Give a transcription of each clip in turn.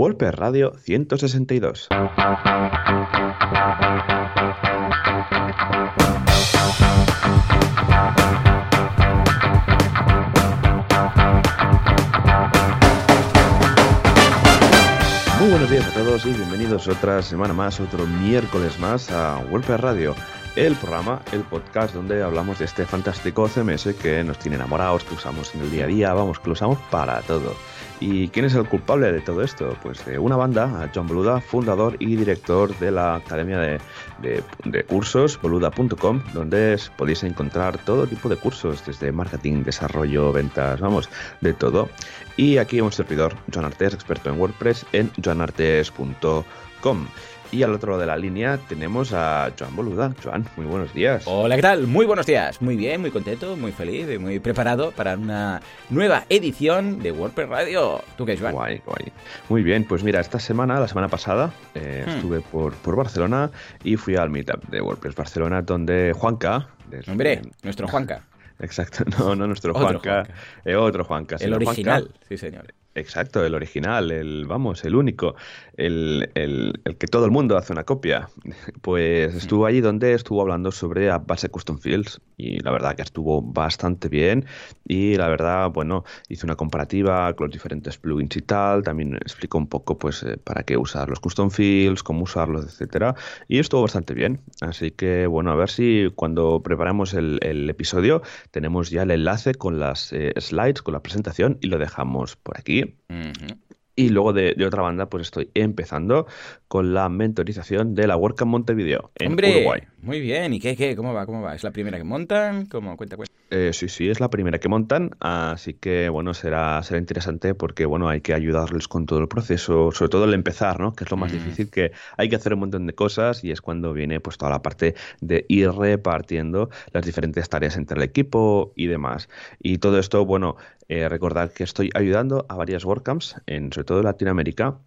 Wolper Radio 162. Muy buenos días a todos y bienvenidos otra semana más, otro miércoles más a Wolper Radio, el programa, el podcast donde hablamos de este fantástico CMS que nos tiene enamorados, que usamos en el día a día, vamos, que lo usamos para todo. ¿Y quién es el culpable de todo esto? Pues de una banda, John Boluda, fundador y director de la Academia de, Cursos, boluda.com, donde podéis encontrar todo tipo de cursos, desde marketing, desarrollo, ventas, vamos, de todo. Y aquí un servidor, Joan Artes, experto en WordPress, en joanartes.com. Y al otro lado de la línea tenemos a Joan Boluda. Joan, muy buenos días. Hola, ¿qué tal? Muy buenos días. Muy bien, muy contento, muy feliz y muy preparado para una nueva edición de WordPress Radio. ¿Tú qué, Joan? Guay, guay. Muy bien, pues mira, esta semana, la semana pasada, eh, Hmm. estuve por, por Barcelona y fui al meetup de WordPress Barcelona, donde Juanca. desde- Hombre, nuestro Juanca. Exacto, no, no nuestro Otro Juanca, Juanca. eh, otro Juanca. el Juanca- original, sí, señor. Exacto, el original, el, vamos, el único, el, el- el que todo el mundo hace una copia. Pues estuvo allí donde estuvo hablando sobre Base Custom Fields y la verdad que estuvo bastante bien y la verdad, bueno, hizo una comparativa con los diferentes plugins y tal, también explicó un poco pues eh, para qué usar los Custom Fields, cómo usarlos, etcétera, y estuvo bastante bien. Así que bueno, a ver si cuando preparamos el, el episodio tenemos ya el enlace con las eh, slides, con la presentación y lo dejamos por aquí. Y luego de, de otra banda, pues estoy empezando con la mentorización de la WordCamp Montevideo en Hombre, Uruguay. muy bien. ¿Y qué, qué? ¿Cómo va? ¿Cómo va? ¿Es la primera que montan? ¿Cómo? Cuenta, cuenta. Eh, sí, sí, es la primera que montan, así que bueno, será, será interesante porque bueno, hay que ayudarles con todo el proceso, sobre todo el empezar, ¿no? Que es lo más Mm. difícil, que hay que hacer un montón de cosas y es cuando viene pues toda la parte de ir repartiendo las diferentes tareas entre el equipo y demás. Y todo esto, bueno, eh, recordar que estoy ayudando a varias WordCamps, en, sobre todo en Latinoamérica,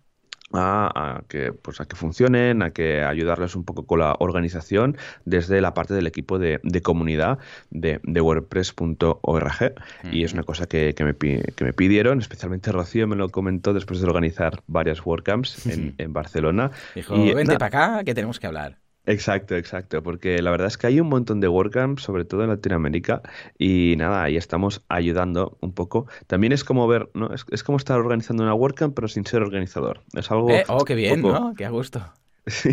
a, a que pues a que funcionen, a que ayudarles un poco con la organización desde la parte del equipo de, de comunidad de, de WordPress.org y es una cosa que, que me, que me pidieron, especialmente Rocío me lo comentó después de organizar varias WordCamps en, en Barcelona. Dijo, Y, vente para acá que tenemos que hablar. Exacto, exacto, porque la verdad es que hay un montón de WordCamps, sobre todo en Latinoamérica, y nada, ahí estamos ayudando un poco. También es como ver, ¿no? Es, es como estar organizando una WordCamp, pero sin ser organizador. Es algo... Eh, oh, qué bien, poco- ¿no? Qué a gusto. Sí,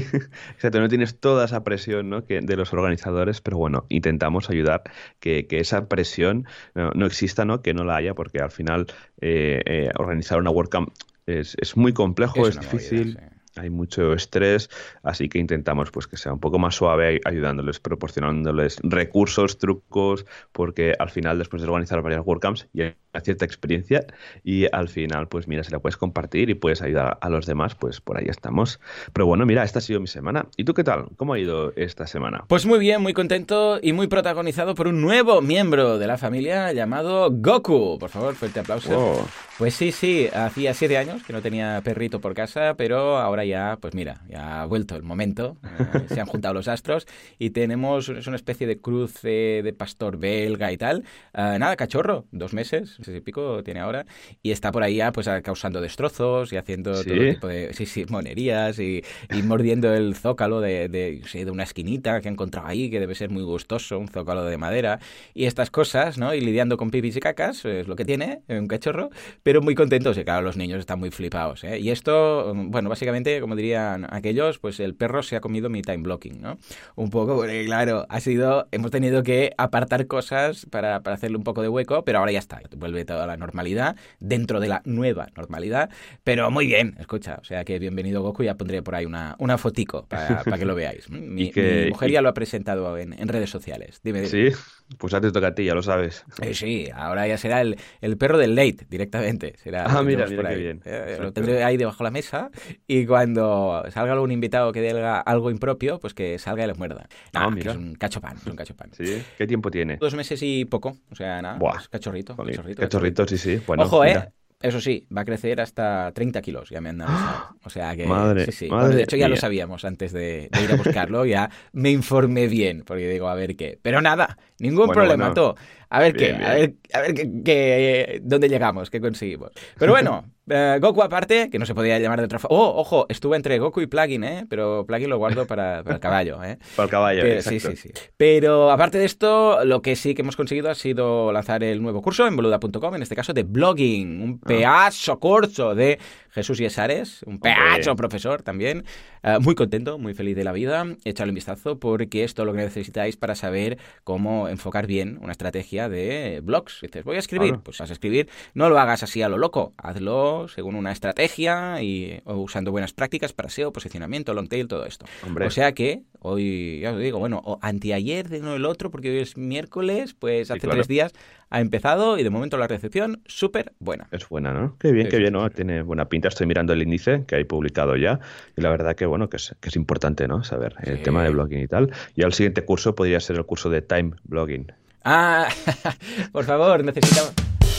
exacto, no tienes toda esa presión ¿no? que, de los organizadores, pero bueno, intentamos ayudar que, que esa presión no, no exista, ¿no? que no la haya, porque al final eh, eh, organizar una WordCamp es, es muy complejo, es, movida, difícil. sí. Hay mucho estrés, así que intentamos pues que sea un poco más suave ayudándoles, proporcionándoles recursos, trucos, porque al final después de organizar varias WordCamps ya hay una cierta experiencia y al final pues mira, si la puedes compartir y puedes ayudar a los demás, pues por ahí estamos. Pero bueno, mira, esta ha sido mi semana. ¿Y tú qué tal? ¿Cómo ha ido esta semana? Pues muy bien, muy contento y muy protagonizado por un nuevo miembro de la familia llamado Goku. Por favor, fuerte aplauso. Wow. Pues sí, sí, hacía siete años que no tenía perrito por casa, pero ahora ya, pues mira, ya ha vuelto el momento, eh, se han juntado los astros y tenemos es una especie de cruce de pastor belga y tal. Ah, nada, cachorro, dos meses, sé si pico tiene ahora, y está por ahí ya pues causando destrozos y haciendo ¿Sí? todo tipo de sí, sí, monerías y, y mordiendo el zócalo de, de, una esquinita que ha encontrado ahí, que debe ser muy gustoso, un zócalo de madera, y estas cosas, ¿no? Y lidiando con pipis y cacas, es lo que tiene, un cachorro, pero muy contentos y claro, los niños están muy flipados. ¿eh? Y esto, mm, bueno, básicamente, como dirían aquellos, pues el perro se ha comido mi time blocking, ¿no? Un poco, porque claro, ha sido, hemos tenido que apartar cosas para, para hacerle un poco de hueco, pero ahora ya está, vuelve toda la normalidad dentro de la nueva normalidad, pero muy bien, escucha, o sea que bienvenido Goku, ya pondré por ahí una, una fotico para, para que lo veáis. Mi, que- mi mujer y- ya lo ha presentado en, en redes sociales. Dime, dime. Sí, pues ya te toca a ti, ya lo sabes. Eh, sí, ahora ya será el, el perro del late directamente. Será, Ah, mira, mira qué bien. Eh, lo tendré ahí debajo de la mesa y cuando salga algún invitado que diga algo impropio, pues que salga y le muerda. Ah, Nah, mira. Es un cachopán, es un cachopán. Sí, ¿qué tiempo tiene? Dos meses y poco, o sea, nada, Buah. pues cachorrito, Jolín, cachorrito, Cachorrito, sí, sí. Bueno, Ojo, mira. eh. Eso sí, va a crecer hasta 30 kilos, ya me han avisado. O sea que. Madre- sí, sí. madre Bueno, de hecho, ya lo sabíamos antes de, de ir a buscarlo, ya me informé bien, porque digo, a ver qué. Pero nada, ningún Bueno, problema, bueno. A ver qué, a ver, a ver qué, dónde llegamos, qué conseguimos. Pero bueno, eh, Goku aparte, que no se podía llamar de otra forma. Oh, ojo, estuve entre Goku y Plugin, ¿eh? Pero Plugin lo guardo para, el caballo, ¿eh? Para el caballo, Sí, sí, sí. Pero aparte de esto, lo que sí que hemos conseguido ha sido lanzar el nuevo curso en boluda.com, en este caso de blogging. Un ah. pedazo curso de Jesús Yesares, un pedazo profesor también. Eh, muy contento, muy feliz de la vida. Echadle un vistazo porque es todo lo que necesitáis para saber cómo enfocar bien una estrategia de blogs. Dices, voy a escribir, pues vas a escribir. No lo hagas así a lo loco, hazlo según una estrategia y usando buenas prácticas para SEO, posicionamiento, long tail, todo esto. O sea que hoy, ya os digo, bueno, anteayer de uno el otro, porque hoy es miércoles, pues hace tres días ha empezado y de momento la recepción súper buena. Es buena, ¿no? Qué bien, qué bien, ¿no? Tiene buena pinta. Estoy mirando el índice que hay publicado ya y la verdad que, bueno, que es, que es importante, ¿no? Saber el tema de blogging y tal. Y el siguiente curso podría ser el curso de time blogging. Ah, por favor, necesitamos...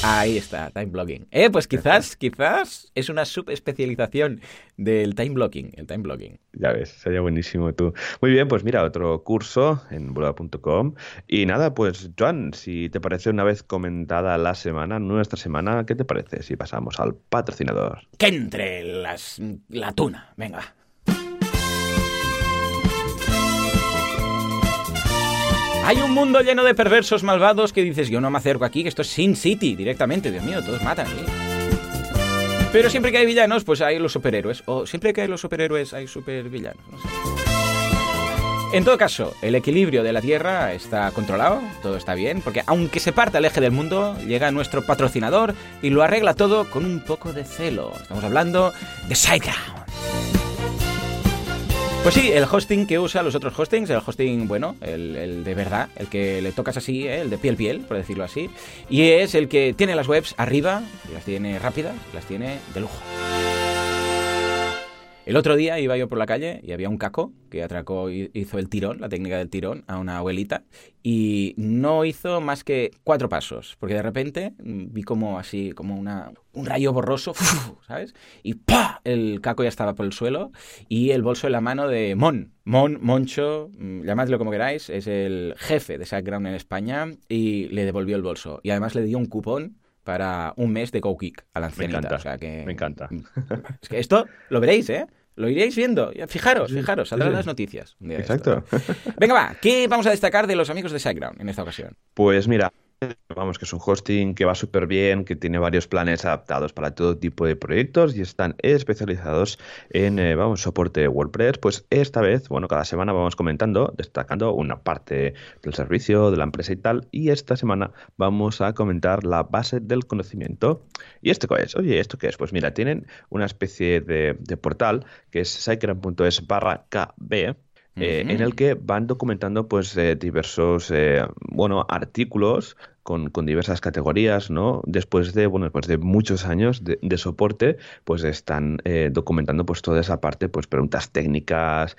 Ahí está, time blocking. Eh, pues quizás, quizás es una subespecialización del time blocking, el time blocking. Ya ves, sería buenísimo tú. Muy bien, pues mira, otro curso en bula.com. Y nada, pues Joan, si te parece una vez comentada la semana, nuestra semana, ¿qué te parece si pasamos al patrocinador? Que entre las, la tuna, venga. Hay un mundo lleno de perversos malvados que dices, yo no me acerco aquí, que esto es Sin City directamente, Dios mío, todos matan. Pero siempre que hay villanos, pues hay los superhéroes. O siempre que hay los superhéroes, hay supervillanos. No. En todo caso, el equilibrio de la Tierra está controlado, todo está bien, porque aunque se parta el eje del mundo, llega nuestro patrocinador y lo arregla todo con un poco de celo. Estamos hablando de SiteGround. Pues sí, el hosting que usa los otros hostings, el hosting, bueno, el, de verdad, el que le tocas así, ¿eh? el de piel piel, por decirlo así, y es el que tiene las webs arriba, las tiene rápidas, las tiene de lujo. El otro día iba yo por la calle y había un caco que atracó, hizo el tirón, la técnica del tirón, a una abuelita y no hizo más que cuatro pasos, porque de repente vi como así, como una, un rayo borroso, ¿sabes? Y ¡pa! El caco ya estaba por el suelo y el bolso en la mano de Mon. Mon, Moncho, mm, llamadlo como queráis, es el jefe de SiteGround en España y le devolvió el bolso. Y además le dio un cupón para un mes de GoKick a la ancianita. Me encanta, que, me encanta. Es que esto lo veréis, ¿eh? Lo iréis viendo. Fijaros, fijaros, saldrán las noticias. Exacto. Venga, va, ¿qué vamos a destacar de los amigos de SiteGround en esta ocasión? Pues mira, Vamos, que es un hosting que va súper bien, que tiene varios planes adaptados para todo tipo de proyectos y están especializados en, eh, vamos, soporte de WordPress. Pues esta vez, bueno, cada semana vamos comentando, destacando una parte del servicio, de la empresa y tal. Y esta semana vamos a comentar la base del conocimiento. ¿Y esto qué es? Oye, ¿esto qué es? Pues mira, tienen una especie de, portal que es sitegram.es barra KB eh, en el que van documentando pues eh, diversos eh, bueno artículos con, diversas categorías, ¿no? Después de, bueno, después de muchos años de, soporte, pues están documentando pues toda esa parte, pues preguntas técnicas,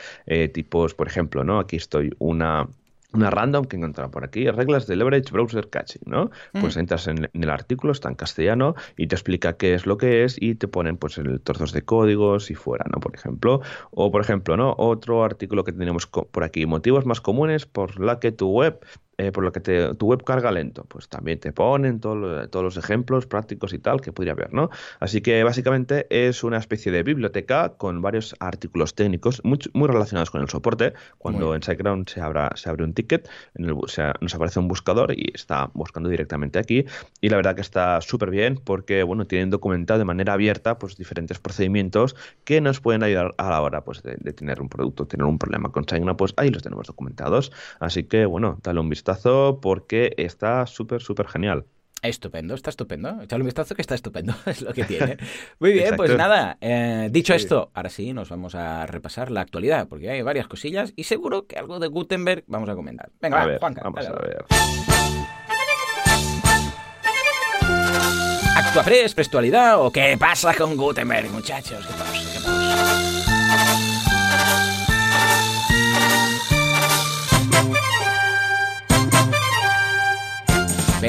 tipos, por ejemplo, ¿no? Aquí estoy una una random que encontrado por aquí, reglas de leverage browser caching, ¿no? Pues mm. entras en, el artículo, está en castellano y te explica qué es lo que es y te ponen pues el trozos de códigos y fuera, ¿no? Por ejemplo, o por ejemplo, ¿no? Otro artículo que tenemos por aquí, motivos más comunes por la que tu web eh, por lo que tu web carga lento, pues también te ponen todos los ejemplos prácticos y tal que podría haber, ¿no? Así que básicamente es una especie de biblioteca con varios artículos técnicos muy, muy relacionados con el soporte. Cuando en SiteGround se, se abre un ticket, en el, nos aparece un buscador y está buscando directamente aquí. Y la verdad que está súper bien porque, bueno, tienen documentado de manera abierta pues diferentes procedimientos que nos pueden ayudar a la hora pues, de, tener un producto, tener un problema con SiteGround, pues ahí los tenemos documentados. Así que, bueno, dale un vistazo porque está súper, súper genial. Estupendo, está estupendo. Echale un vistazo que está estupendo, es lo que tiene. Muy bien, pues nada, eh, dicho esto, ahora sí nos vamos a repasar la actualidad, porque hay varias cosillas y seguro que algo de Gutenberg vamos a comentar. Venga, va, Juanca, vamos a ver. ¿Actuafres, prestualidad o qué pasa con Gutenberg, muchachos? ¿Qué pasa? ¿Qué pasa?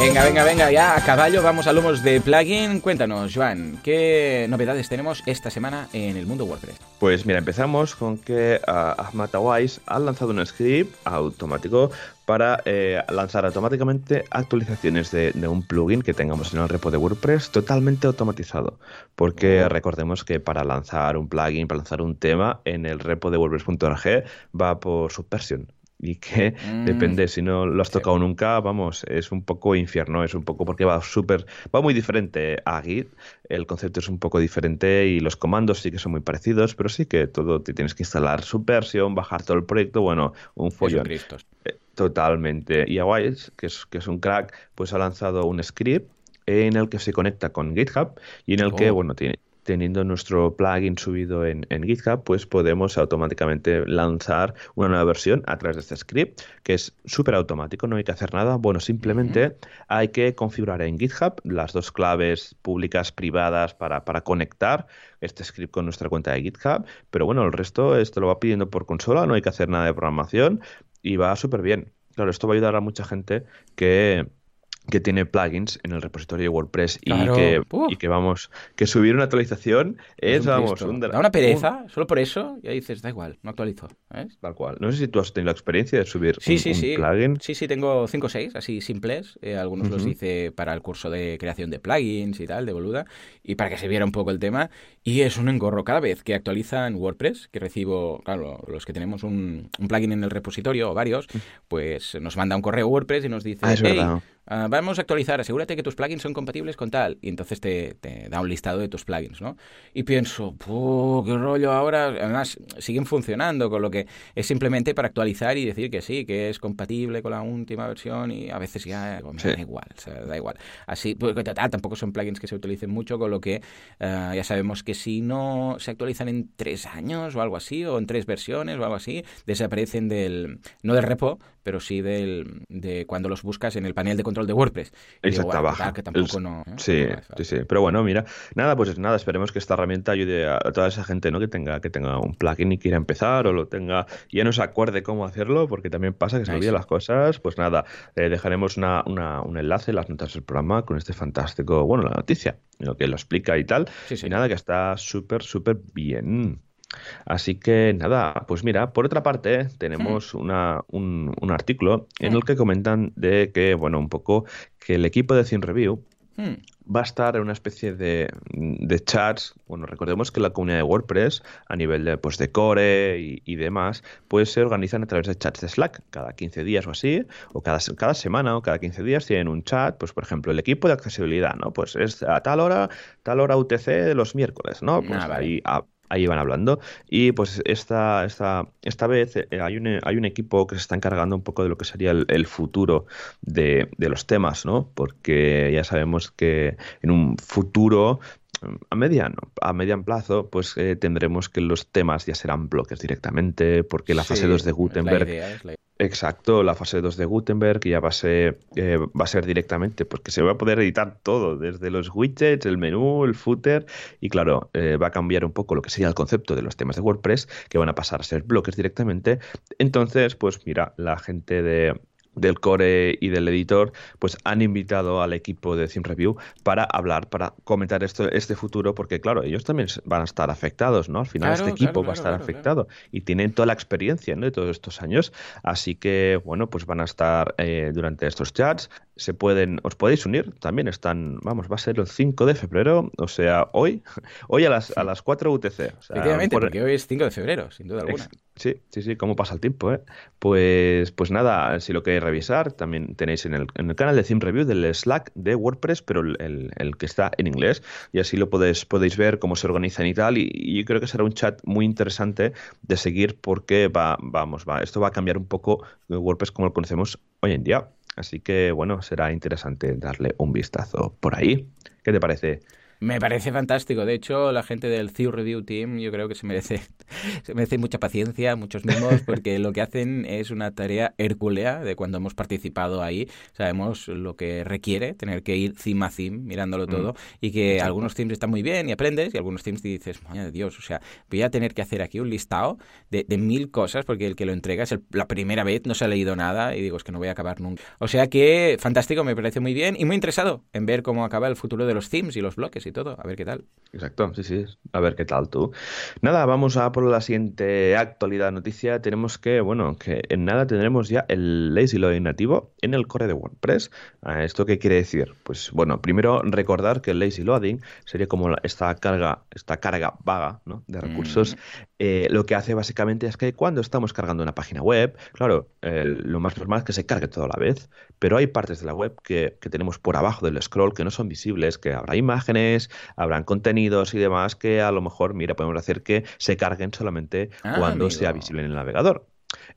Venga, Venga, venga, ya a caballo vamos a lomos de plugin. Cuéntanos, Joan, ¿qué novedades tenemos esta semana en el mundo WordPress? Pues mira, empezamos con que uh, Ahmad Awais ha lanzado un script automático para eh, lanzar automáticamente actualizaciones de, de, un plugin que tengamos en el repo de WordPress totalmente automatizado. Porque recordemos que para lanzar un plugin, para lanzar un tema en el repo de WordPress.org va por subversión y que mm. depende si no lo has tocado nunca, vamos, es un poco infierno, es un poco porque va súper, va muy diferente a Git, el concepto es un poco diferente y los comandos sí que son muy parecidos, pero sí que todo te tienes que instalar su versión, bajar todo el proyecto, bueno, un follón. Eh, totalmente. Y Awais, que es, que es un crack, pues ha lanzado un script en el que se conecta con GitHub y en el que, oh. bueno, tiene, teniendo nuestro plugin subido en, GitHub, pues podemos automáticamente lanzar una nueva versión a través de este script, que es súper automático, no hay que hacer nada. Bueno, simplemente hay que configurar en GitHub las dos claves públicas, privadas, para, para conectar este script con nuestra cuenta de GitHub. Pero bueno, el resto esto lo va pidiendo por consola, no hay que hacer nada de programación y va súper bien. Claro, esto va a ayudar a mucha gente que que tiene plugins en el repositorio de WordPress y, que, y que vamos, que subir una actualización es, vamos, un, da una pereza, solo por eso, y ahí dices, da igual, no actualizo. Tal cual. No sé si tú has tenido la experiencia de subir sí, un, sí, sí. plugin. Sí, sí, tengo 5 o 6, así simples. Eh, algunos los hice para el curso de creación de plugins y tal, de boluda, y para que se viera un poco el tema. Y es un engorro cada vez que actualizan WordPress, que recibo, claro, los que tenemos un, plugin en el repositorio o varios, pues nos manda un correo WordPress y nos dice, ah, es verdad. Ah, vamos a actualizar, asegúrate que tus plugins son compatibles con tal. Y entonces te, da un listado de tus plugins, ¿no? Y pienso, qué rollo ahora. Además, siguen funcionando, con lo que es simplemente para actualizar y decir que sí, que es compatible con la última versión y a veces ya da igual, da igual. Así, total, tampoco son plugins que se utilicen mucho, con lo que ah, ya sabemos que si no se actualizan en tres años o algo así, o en tres versiones o algo así, desaparecen del, no del repo, pero sí del, de cuando los buscas en el panel de control de WordPress. Exacto, baja. Que tampoco no, ¿eh? sí, sí, sí. Pero bueno, mira, nada, pues nada, esperemos que esta herramienta ayude a toda esa gente ¿no? que tenga que tenga un plugin y quiera empezar o lo tenga ya no se acuerde cómo hacerlo, porque también pasa que se olvidan las cosas. Pues nada, eh, dejaremos una, una, un enlace en las notas del programa con este fantástico, bueno, la noticia, lo que lo explica y tal. Y nada, que está súper, súper bien. Así que nada, pues mira, por otra parte tenemos una, un, un, artículo en el que comentan de que, bueno, un poco que el equipo de Cine Review hmm. va a estar en una especie de, de, chats. Bueno, recordemos que la comunidad de WordPress, a nivel de, pues, de core y, y, demás, pues se organizan a través de chats de Slack, cada 15 días o así, o cada, cada semana o cada 15 días tienen un chat, pues por ejemplo, el equipo de accesibilidad, ¿no? Pues es a tal hora, tal hora UTC de los miércoles, ¿no? Pues ah, ahí ahí van hablando. Y pues esta, esta, esta vez eh, hay, un, hay un equipo que se está encargando un poco de lo que sería el, futuro de, de, los temas, ¿no? Porque ya sabemos que en un futuro a mediano, a mediano plazo, pues eh, tendremos que los temas ya serán bloques directamente, porque la fase 2 de Gutenberg. Exacto, la fase 2 de Gutenberg ya va a ser, eh, va a ser directamente, porque se va a poder editar todo, desde los widgets, el menú, el footer, y claro, eh, va a cambiar un poco lo que sería el concepto de los temas de WordPress, que van a pasar a ser bloques directamente. Entonces, pues mira, la gente de, del core y del editor, pues han invitado al equipo de Theme Review para hablar, para comentar esto, este futuro, porque claro, ellos también van a estar afectados, ¿no? Al final este equipo va a estar afectado y tienen toda la experiencia de todos estos años, así que bueno, pues van a estar eh, durante estos chats, se pueden, os podéis unir, también están, vamos, va a ser el 5 de febrero, o sea, hoy, hoy a las, a las 4 UTC. Efectivamente, porque hoy es 5 de febrero, sin duda alguna. Sí, sí, sí, cómo pasa el tiempo, ¿eh? Pues, pues nada, si lo queréis revisar, también tenéis en el, en el canal de Theme Review del Slack de WordPress, pero el, el, que está en inglés, y así lo podéis, podéis ver cómo se organizan y tal, y, yo creo que será un chat muy interesante de seguir porque va, vamos, va, esto va a cambiar un poco WordPress como lo conocemos hoy en día. Así que bueno, será interesante darle un vistazo por ahí. ¿Qué te parece? Me parece fantástico. De hecho, la gente del Thew Review Team yo creo que se merece se me hace mucha paciencia, muchos mimos, porque lo que hacen es una tarea hercúlea de cuando hemos participado ahí. Sabemos lo que requiere tener que ir theme a theme, mirándolo todo, y que algunos themes están muy bien y aprendes, y algunos themes dices, madre de Dios, o sea, voy a tener que hacer aquí un listado de, mil cosas, porque el que lo entrega es la primera vez, no se ha leído nada, y digo, es que no voy a acabar nunca. O sea que, fantástico, me parece muy bien, y muy interesado en ver cómo acaba el futuro de los themes y los bloques y todo, a ver qué tal. Exacto, sí, sí, a ver qué tal tú. Nada, vamos a por la siguiente actualidad noticia. Tenemos que, bueno, que en nada tendremos ya el lazy loading nativo en el core de WordPress. Ah, ¿Esto qué quiere decir? Pues bueno, primero recordar que el lazy loading sería como esta carga, esta carga vaga ¿no? de recursos. Mm. Eh, lo que hace básicamente es que cuando estamos cargando una página web, claro, lo más normal es que se cargue toda la vez, pero hay partes de la web que, que tenemos por abajo del scroll que no son visibles, que habrá imágenes, habrán contenidos y demás que a lo mejor, mira, podemos hacer que se carguen solamente ah, cuando sea visible en el navegador.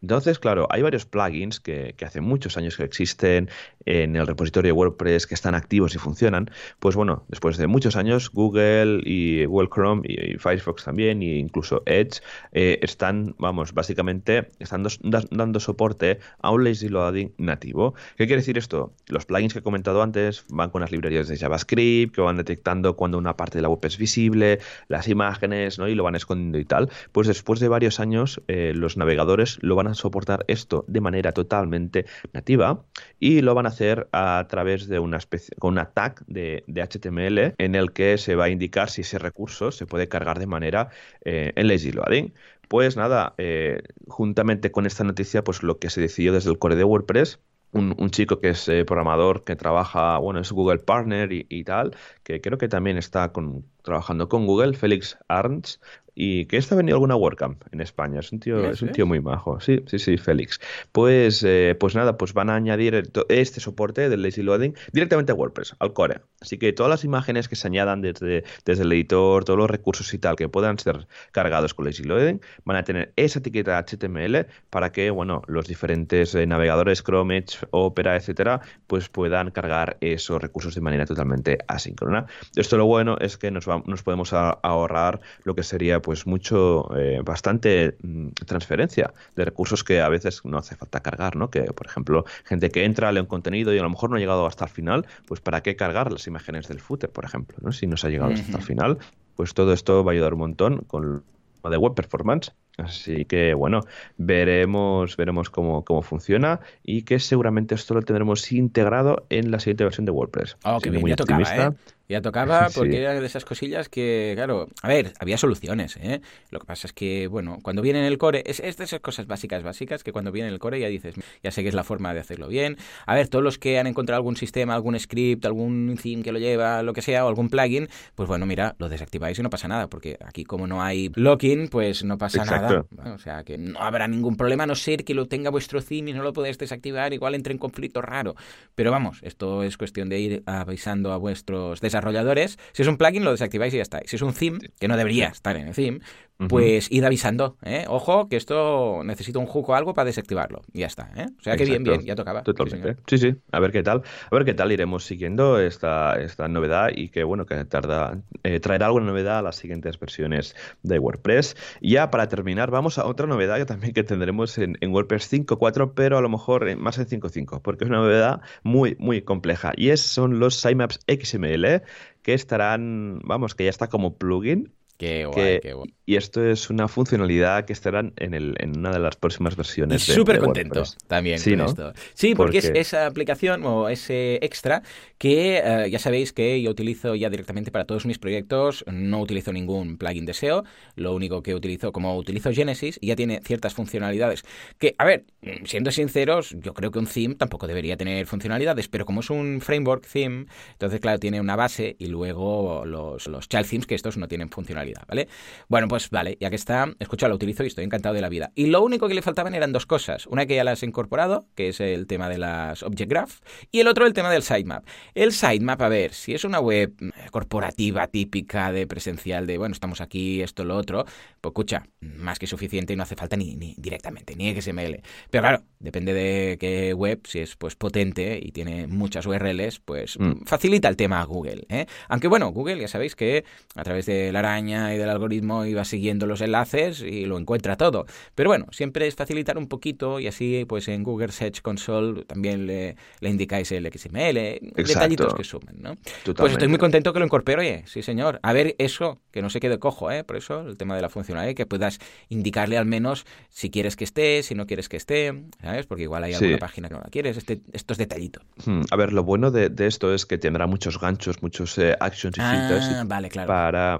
Entonces, claro, hay varios plugins que, que, hace muchos años que existen en el repositorio WordPress que están activos y funcionan. Pues bueno, después de muchos años, Google y Google Chrome y, Firefox también, e incluso Edge, eh, están, vamos, básicamente están dando soporte a un lazy loading nativo. ¿Qué quiere decir esto? Los plugins que he comentado antes van con las librerías de JavaScript que van detectando cuando una parte de la web es visible, las imágenes, ¿no? Y lo van escondiendo y tal. Pues después de varios años, eh, los navegadores lo van a soportar esto de manera totalmente nativa y lo van a hacer a través de una especie, con una tag de, HTML en el que se va a indicar si ese recurso se puede cargar de manera eh, en lazy loading. Pues nada, eh, juntamente con esta noticia, pues lo que se decidió desde el core de WordPress un, chico que es eh, programador, que trabaja, bueno, es Google Partner y, y, tal, que creo que también está con, trabajando con Google, Félix Arns, y que esta ha venido alguna WordCamp en España. Es un tío, es un tío muy majo. Sí, sí, sí, Félix. Pues, eh, pues nada, pues van a añadir este soporte del lazy loading directamente a WordPress, al core. Así que todas las imágenes que se añadan desde, desde el editor, todos los recursos y tal que puedan ser cargados con lazy loading, van a tener esa etiqueta HTML para que, bueno, los diferentes eh, navegadores Chrome, Edge, Opera, etcétera, pues puedan cargar esos recursos de manera totalmente asíncrona. Esto lo bueno es que nos, nos podemos ahorrar lo que sería pues mucho, eh, bastante mm, transferencia de recursos que a veces no hace falta cargar, ¿no? Que, por ejemplo, gente que entra, lee un contenido y a lo mejor no ha llegado hasta el final, pues ¿para qué cargar las imágenes del footer, por ejemplo, ¿no? Si no se ha llegado hasta el final, pues todo esto va a ayudar un montón con de web performance. Así que bueno, veremos, veremos cómo, cómo funciona y que seguramente esto lo tendremos integrado en la siguiente versión de WordPress. Oh, que muy tocaba, ¿eh? Ya tocaba porque era de esas cosillas que, claro, a ver, había soluciones, ¿eh? Lo que pasa es que, bueno, cuando viene en el core, es, es, de esas cosas básicas, básicas, que cuando viene en el core ya dices, ya sé que es la forma de hacerlo bien. A ver, todos los que han encontrado algún sistema, algún script, algún theme que lo lleva, lo que sea, o algún plugin, pues bueno, mira, lo desactiváis y no pasa nada, porque aquí como no hay locking, pues no pasa nada. O sea, que no habrá ningún problema, a no ser que lo tenga vuestro theme y no lo podéis desactivar, igual entre en conflicto raro. Pero vamos, esto es cuestión de ir avisando a vuestros desarrolladores. Si es un plugin, lo desactiváis y ya está. Si es un theme, que no debería estar en el theme, pues id avisando, ¿eh? Ojo, que esto necesita un hook o algo para desactivarlo. Y ya está, ¿eh? O sea que bien, bien, ya tocaba. Totalmente. Sí, sí, a ver qué tal. A ver qué tal iremos siguiendo esta, esta novedad y que, bueno, que tarda, eh, traerá alguna novedad a las siguientes versiones de WordPress. Y ya para terminar, vamos a otra novedad que también que tendremos en, en WordPress 5.4, pero a lo mejor más en 5.5, porque es una novedad muy, muy compleja. Y es, son los sitemaps XML que estarán, vamos, que ya está como plugin Qué guay, qué guay. Y esto es una funcionalidad que estará en, el, en una de las próximas versiones. Y súper contento también sí, con esto. Sí, porque, es esa aplicación o ese extra que eh, ya sabéis que yo utilizo ya directamente para todos mis proyectos. No utilizo ningún plugin de SEO. Lo único que utilizo, como utilizo Genesis, ya tiene ciertas funcionalidades que, a ver, siendo sinceros, yo creo que un theme tampoco debería tener funcionalidades, pero como es un framework theme, entonces, claro, tiene una base y luego los, los child themes que estos no tienen funcionalidades ¿vale? Bueno, pues vale, ya que está, escucha, lo utilizo y estoy encantado de la vida. Y lo único que le faltaban eran dos cosas. Una que ya las he incorporado, que es el tema de las Object Graph, y el otro el tema del sitemap. El sitemap, a ver, si es una web corporativa típica de presencial, de bueno, estamos aquí, esto, lo otro, pues escucha, más que suficiente y no hace falta ni, ni directamente, ni XML. Pero claro, depende de qué web, si es pues potente y tiene muchas URLs, pues mm. facilita el tema a Google. ¿eh? Aunque bueno, Google ya sabéis que a través de la araña y del algoritmo iba siguiendo los enlaces y lo encuentra todo. Pero bueno, siempre es facilitar un poquito y así pues en Google Search Console también le, le indicáis el XML, detallitos que sumen, ¿no? Pues estoy muy contento que lo incorpore, sí señor. A ver eso, que no se quede cojo, ¿eh? Por eso el tema de la funcionalidad, que puedas indicarle al menos si quieres que esté, si no quieres que esté, ¿sabes? Porque igual hay alguna página que no la quieres, este, estos detallitos. Hmm, a ver, lo bueno de, esto es que tendrá muchos ganchos, muchos eh, actions y filters ah, vale, claro. para,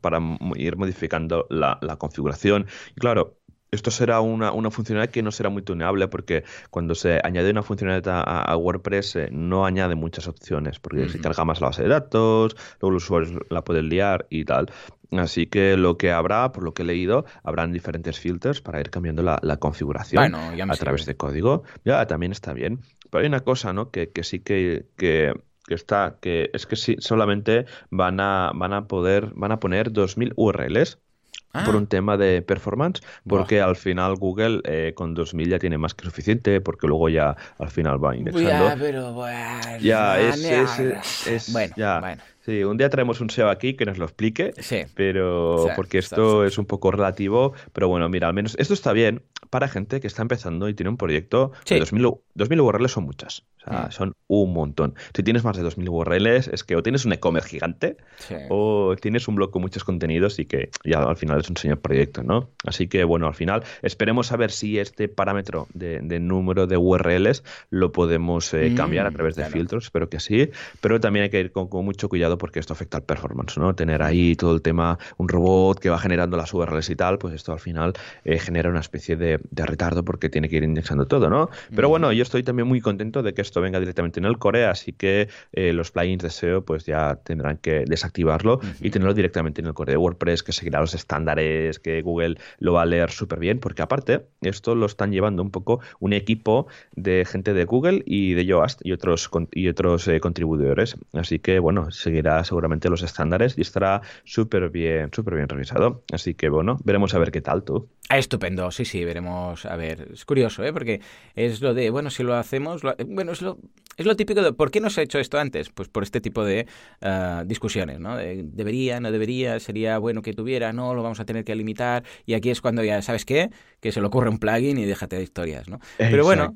para ir modificando la, la configuración. Y claro, esto será una, una, funcionalidad que no será muy tuneable porque cuando se añade una funcionalidad a, WordPress eh, no añade muchas opciones porque se carga más la base de datos, luego los usuarios la pueden liar y tal. Así que lo que habrá, por lo que he leído, habrán diferentes filters para ir cambiando la, configuración a través de código. Ya también está bien. Pero hay una cosa, ¿no? Que, que sí que, que está, que es que sí, solamente van a, van a poder, van a poner 2000 URLs por ah. un tema de performance, porque al final Google eh, con 2000 ya tiene más que suficiente, porque luego ya al final va indexando. Ya, pero bueno, ya, es, es, bueno, ya. Sí, un día traemos un SEO aquí que nos lo explique, sí. pero porque esto es un poco relativo, pero bueno, mira, al menos esto está bien para gente que está empezando y tiene un proyecto. Sí. 2000, 2000 URLs son muchas. Mm. son un montón. Si tienes más de 2.000 URLs, es que o tienes un e-commerce gigante o tienes un blog con muchos contenidos y que ya al final es un señor proyecto, ¿no? Así que bueno, al final esperemos a ver si este parámetro de, número de URLs lo podemos eh, cambiar a mm, través de filtros, espero que sí, pero también hay que ir con, mucho cuidado porque esto afecta al performance, ¿no? Tener ahí todo el tema, un robot que va generando las URLs y tal, pues esto al final eh, genera una especie de, retardo porque tiene que ir indexando todo, ¿no? Pero mm. bueno, yo estoy también muy contento de que esto venga directamente en el core, así que eh, los plugins de SEO pues ya tendrán que desactivarlo y tenerlo directamente en el core de WordPress, que seguirá los estándares, que Google lo va a leer súper bien, porque aparte esto lo están llevando un poco un equipo de gente de Google y de Yoast y otros, y otros eh, contribuidores, así que bueno, seguirá seguramente los estándares y estará súper bien, súper bien revisado, así que bueno, veremos a ver qué tal tú. Ah, estupendo, sí, sí, veremos, a ver, es curioso, ¿eh? porque es lo de, bueno, si lo hacemos, bueno, es lo, es lo típico de, ¿por qué no se ha hecho esto antes? Pues por este tipo de ah, discusiones, ¿no? debería, no debería, sería bueno que tuviera, no, lo vamos a tener que limitar, y aquí es cuando ya, ¿sabes qué? Que se le ocurre un plugin y déjate de historias, ¿no? Pero bueno,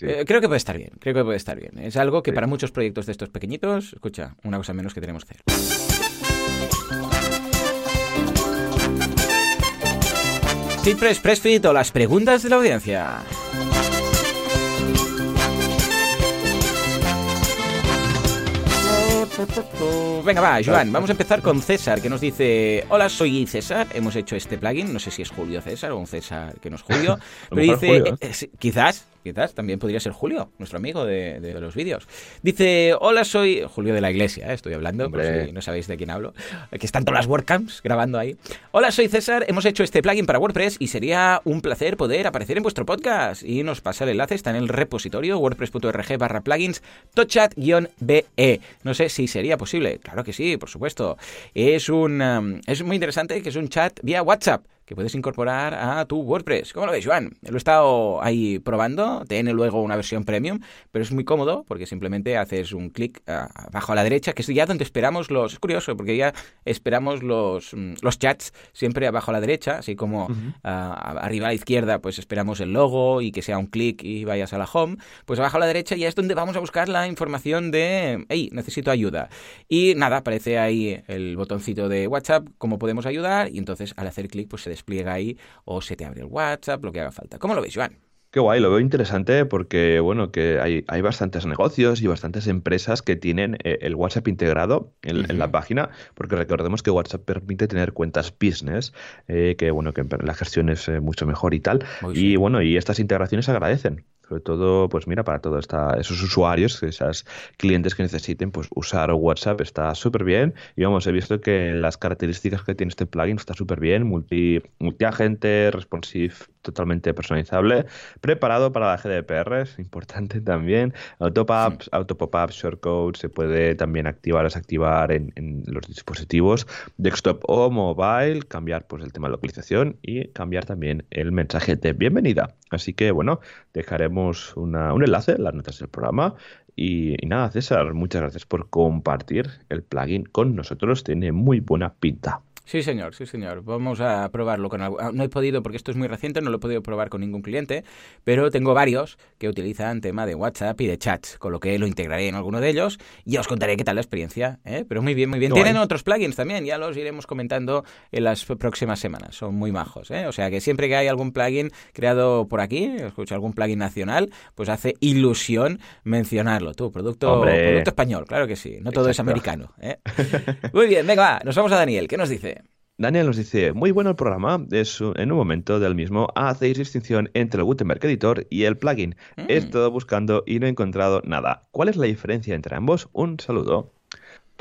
eh, creo que puede estar bien, creo que puede estar bien. Es algo que para muchos proyectos de estos pequeñitos, escucha, una cosa menos que tenemos que hacer. Press Pressfit o las preguntas de la audiencia. Venga, va, Joan, vamos a empezar con César, que nos dice, hola, soy César, hemos hecho este plugin, no sé si es Julio César o un César que no es Julio, pero dice, ¿eh? Eh, quizás, quizás también podría ser Julio, nuestro amigo de, los vídeos. Dice, hola, soy Julio de la Iglesia, ¿eh? estoy hablando, por si no sabéis de quién hablo, que están todas las WordCamps grabando ahí. Hola, soy César, hemos hecho este plugin para WordPress y sería un placer poder aparecer en vuestro podcast. Y nos pasa el enlace, está en el repositorio wordpress.org barra plugins tochat-be. No sé si sería posible. Claro que sí, por supuesto. Es, un, um, es muy interesante que es un chat vía WhatsApp que puedes incorporar a tu WordPress. ¿Cómo lo ves, Joan? Lo he estado ahí probando, tiene luego una versión premium, pero es muy cómodo porque simplemente haces un clic abajo a la derecha, que es ya donde esperamos los... Es curioso, porque ya esperamos los, mm, los chats siempre abajo a la derecha, así como ah, arriba a la izquierda, pues esperamos el logo y que sea un clic y vayas a la home, pues abajo a la derecha ya es donde vamos a buscar la información de, hey, necesito ayuda. Y nada, aparece ahí el botoncito de WhatsApp, cómo podemos ayudar, y entonces al hacer clic pues se despliega ahí o se te abre el WhatsApp, lo que haga falta. ¿Cómo lo ves, Joan? Qué guay, lo veo interesante porque, bueno, que hay, hay bastantes negocios y bastantes empresas que tienen eh, el WhatsApp integrado en, la página, porque recordemos que WhatsApp permite tener cuentas business, eh, que, bueno, que la gestión es eh, mucho mejor y tal. y, bueno, y estas integraciones se agradecen sobre todo, pues mira, para todos esos usuarios, esos clientes que necesiten, pues usar WhatsApp está súper bien. Y vamos, he visto que las características que tiene este plugin está súper bien, multi, multiagente, responsive, totalmente personalizable, preparado para la GDPR, es importante también. Autopops, auto pop shortcode, se puede también activar o desactivar en, en, los dispositivos desktop o mobile, cambiar pues el tema de localización y cambiar también el mensaje de bienvenida. Así que bueno, dejaremos un enlace en las notas del programa. Y, nada, César, muchas gracias por compartir el plugin con nosotros. Tiene muy buena pinta. Sí, señor, sí, señor. Vamos a probarlo con algo. No he podido, porque esto es muy reciente, no lo he podido probar con ningún cliente, pero tengo varios que utilizan tema de WhatsApp y de chats, con lo que lo integraré en alguno de ellos y os contaré qué tal la experiencia. ¿eh? Pero muy bien, muy bien. Tienen otros plugins también, ya los iremos comentando en las próximas semanas. Son muy majos. ¿eh? O sea que siempre que hay algún plugin creado por aquí, escucho algún plugin nacional, pues hace ilusión mencionarlo. Tú, producto, producto español, claro que sí. No todo es americano. ¿eh? muy bien, venga, va, nos vamos a Daniel. ¿Qué nos dice? Daniel nos dice, muy bueno el programa, es en un momento del mismo hacéis distinción entre el Gutenberg Editor y el plugin. He mm. estado buscando y no he encontrado nada. ¿Cuál es la diferencia entre ambos? Un saludo.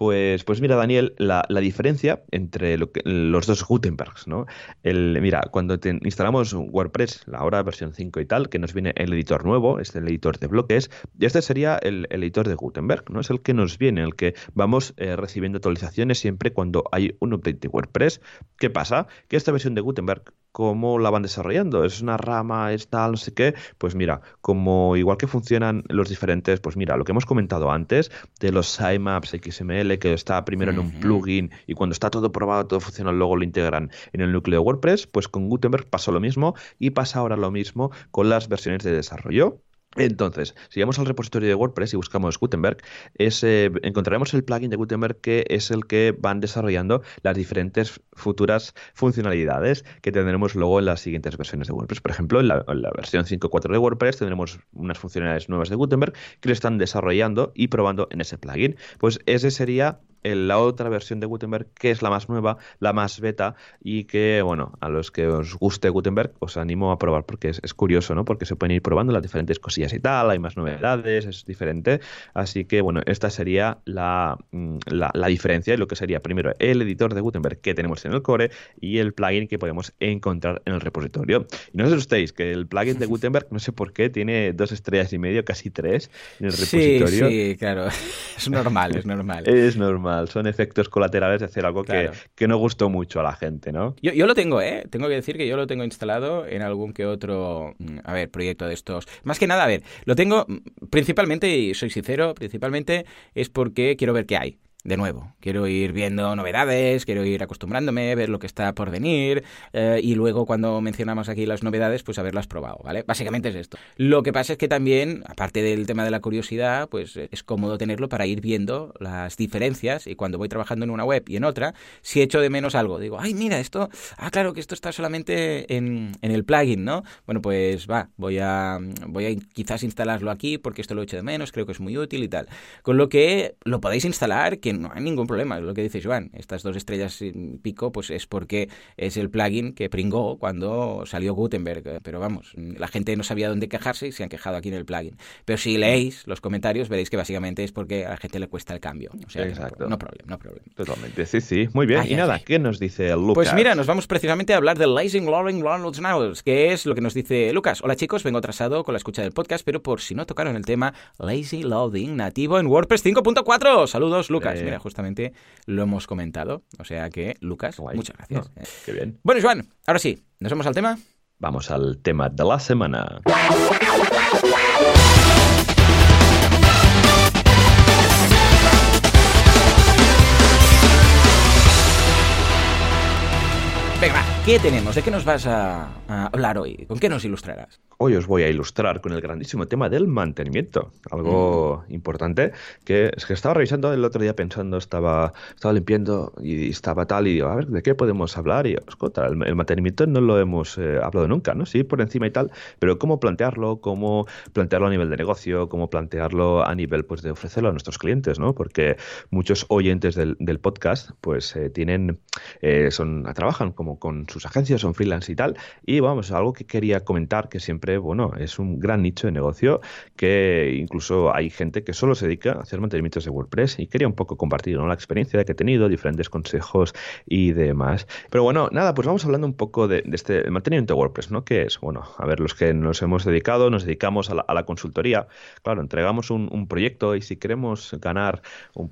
Pues, pues mira, Daniel, la, diferencia entre los dos Gutenbergs, ¿no? El, mira, cuando instalamos WordPress, la ahora versión 5 y tal, que nos viene el editor nuevo, es el editor de bloques, y este sería el, editor de Gutenberg, ¿no? Es el que nos viene, el que vamos eh, recibiendo actualizaciones siempre cuando hay un update de WordPress. ¿Qué pasa? Que esta versión de Gutenberg cómo la van desarrollando. Es una rama, es tal, no sé qué. Pues mira, como igual que funcionan los diferentes, pues mira, lo que hemos comentado antes de los sitemaps XML, que está primero en un plugin y cuando está todo probado, todo funciona, luego lo integran en el núcleo de WordPress, pues con Gutenberg pasó lo mismo y pasa ahora lo mismo con las versiones de desarrollo. Entonces, si vamos al repositorio de WordPress y buscamos Gutenberg, encontraremos el plugin de Gutenberg que es el que van desarrollando las diferentes futuras funcionalidades que tendremos luego en las siguientes versiones de WordPress. Por ejemplo, en la, en la versión 5.4 de WordPress tendremos unas funcionalidades nuevas de Gutenberg que lo están desarrollando y probando en ese plugin. Pues ese sería la otra versión de Gutenberg, que es la más nueva, la más beta, y que, bueno, a los que os guste Gutenberg, os animo a probar porque es, curioso, ¿no? Porque se pueden ir probando las diferentes cosillas y tal, hay más novedades, es diferente. Así que, bueno, esta sería la, mm, la, la diferencia y lo que sería primero el editor de Gutenberg que tenemos en el core y el plugin que podemos encontrar en el repositorio. Y no os asustéis, que el plugin de Gutenberg, no sé por qué, tiene dos estrellas y medio, casi tres, en el repositorio. Sí, sí, claro. Es normal, es normal. es normal son efectos colaterales de hacer algo que, que, no gustó mucho a la gente, ¿no? Yo, yo, lo tengo, ¿eh? Tengo que decir que yo lo tengo instalado en algún que otro, mm, a ver, proyecto de estos. Más que nada, a ver, lo tengo mm, principalmente, y soy sincero, principalmente es porque quiero ver qué hay de nuevo, quiero ir viendo novedades, quiero ir acostumbrándome, ver lo que está por venir eh, y luego cuando mencionamos aquí las novedades, pues haberlas probado, ¿vale? Básicamente es esto. Lo que pasa es que también, aparte del tema de la curiosidad, pues es cómodo tenerlo para ir viendo las diferencias y cuando voy trabajando en una web y en otra, si echo de menos algo, digo, ay, mira, esto, ah, claro que esto está solamente en, en el plugin, ¿no? Bueno, pues va, voy a, voy a quizás instalarlo aquí porque esto lo echo de menos, creo que es muy útil y tal. Con lo que lo podéis instalar, que no hay ningún problema. Es lo que dice Joan. Estas dos estrellas y pico, pues es porque es el plugin que pringó cuando salió Gutenberg. Pero vamos, la gente no sabía dónde quejarse y se han quejado aquí en el plugin. Pero si leéis los comentarios, veréis que básicamente es porque a la gente le cuesta el cambio. O sea, Exacto. No, problema, no problema. Totalmente, sí, sí. Muy bien. y nada, ¿qué nos dice Lucas? Pues mira, nos vamos precisamente a hablar del Lazy Loading Downloads que es lo que nos dice Lucas. Hola chicos, vengo atrasado con la escucha del podcast, pero por si no tocaron el tema, Lazy Loading nativo en WordPress 5.4. Saludos, Lucas. Eh, mira, justamente lo hemos comentado. O sea que, Lucas, muchas gracias. qué bien. Bueno, Joan, ahora sí, ¿nos vamos al tema? Vamos al tema de la semana. Venga, ¿qué tenemos? ¿De qué nos vas a, hablar hoy? ¿Con qué nos ilustrarás? Hoy os voy a ilustrar con el grandísimo tema del mantenimiento, algo mm. importante que es que estaba revisando el otro día pensando, estaba, estaba limpiando y estaba tal y digo, a ver, ¿de qué podemos hablar? Y escucha, el, el, mantenimiento no lo hemos eh, hablado nunca, ¿no? Sí, por encima y tal, pero ¿cómo plantearlo? ¿Cómo plantearlo a nivel de negocio? ¿Cómo plantearlo a nivel pues de ofrecerlo a nuestros clientes, ¿no? Porque muchos oyentes del, podcast pues eh, tienen, eh, son, trabajan como con sus agencias, son freelance y tal. Y vamos, algo que quería comentar que siempre, bueno, es un gran nicho de negocio que incluso hay gente que solo se dedica a hacer mantenimientos de WordPress y quería un poco compartir la experiencia que he tenido, diferentes consejos y demás. Pero bueno, nada, pues vamos hablando un poco de, este mantenimiento de WordPress, ¿no? Que es, bueno, a ver, los que nos hemos dedicado, nos dedicamos a la, consultoría, claro, entregamos un, proyecto y si queremos ganar